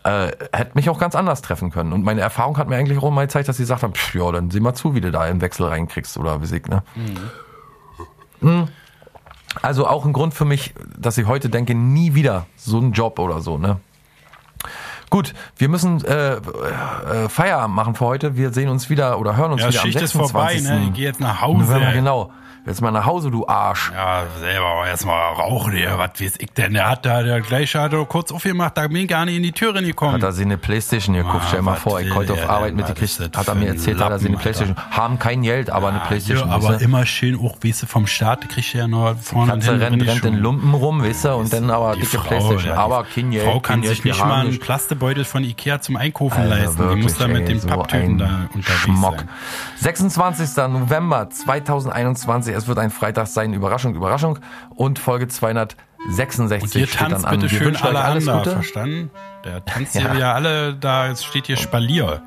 Äh, hätte mich auch ganz anders treffen können. Und meine Erfahrung hat mir eigentlich auch mal gezeigt, dass sie gesagt haben, pff, ja, dann sieh mal zu, wie du da einen Wechsel reinkriegst oder wie ich, ne? Mhm. Mhm. Also auch ein Grund für mich, dass ich heute denke, nie wieder so einen Job oder so, ne? Gut, wir müssen äh, äh, Feierabend machen für heute. Wir sehen uns wieder oder hören uns ja, wieder Schicht am 26. ist vorbei, ne? Ich gehe jetzt nach Hause. November, genau. Jetzt mal nach Hause, du Arsch. Ja, selber erstmal rauchen, der, was weiß ich denn? Der hat da, der gleich hat er kurz aufgemacht, da bin ich gar nicht in die Türe gekommen. Hat er sich eine Playstation geguckt, stell mal vor, ich heute auf Arbeit mit gekriegt, hat er mir erzählt, hat er sich eine Playstation, haben kein Geld, aber ja, eine Playstation. Ja, aber immer schön auch, weißt du, vom Staat kriegst du ja noch vorne Kannst du rennt, rennt in Lumpen rum, weißt du, und dann aber dicke Frau, Playstation, aber kein Geld. Frau kann sich nicht mal einen Plastebeutel von Ikea zum Einkaufen leisten, die muss da mit den Papptüten da unterwegs Schmock. sein. 26. November 2021, es wird ein Freitag sein, Überraschung, Überraschung. Und Folge 266 und ihr tanzt bitte schön alle alles an, Gute. verstanden? Der tanzt ja. hier ja alle, da steht hier Spalier.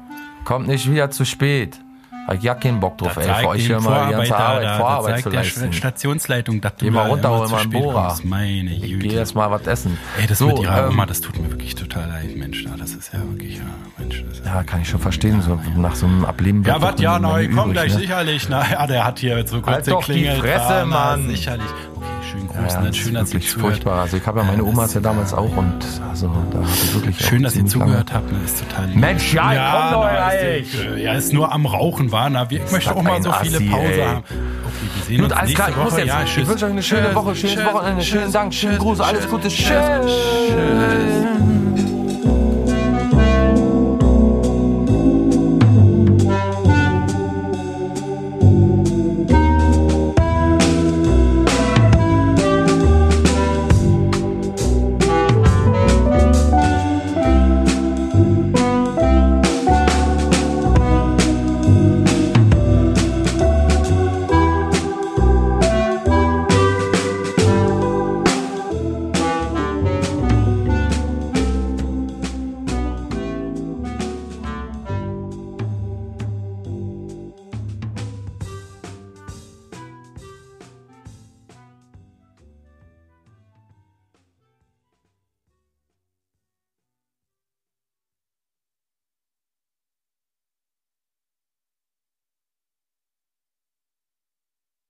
Kommt nicht wieder zu spät. Hab ich ja keinen Bock drauf, ey. Für euch hier mal die ganze Arbeit, da, Vorarbeit zu leisten. Stationsleitung, dass du Geh mal runter, hol mal einen Bohrer. Meine ich Güte. geh erst mal was essen. Ey, das so, mit ihrer ähm, Oma, das tut mir wirklich total leid, Mensch. Das ist ja wirklich, ja, Mensch. ja, kann ich schon verstehen, so nach so einem Ableben. Ja, was, ja, neu, komm gleich, ne? sicherlich. Na, ja, der hat hier so kurz halt den Klingel. Die Fresse, ah, Mann. Sicherlich schönen Gruß. Ja, ne? Schön, dass ihr zugehört furchtbar. Also ich habe ja meine Oma ja damals auch und also da habe ich wirklich Schön, dass ihr zugehört habt. Ne? Ist total lieb. Mensch, ja, ja komm doch gleich. Ja, ist nur am Rauchen war. Na, ich möchte auch mal so viele Assi, Pause haben. Okay, wir sehen Gut, uns alles klar, ich muss jetzt. Ja, ich wünsche euch eine schöne Woche, schönes Wochenende, schönen Dank, schönen Gruß, alles Gute. Tschüss. tschüss.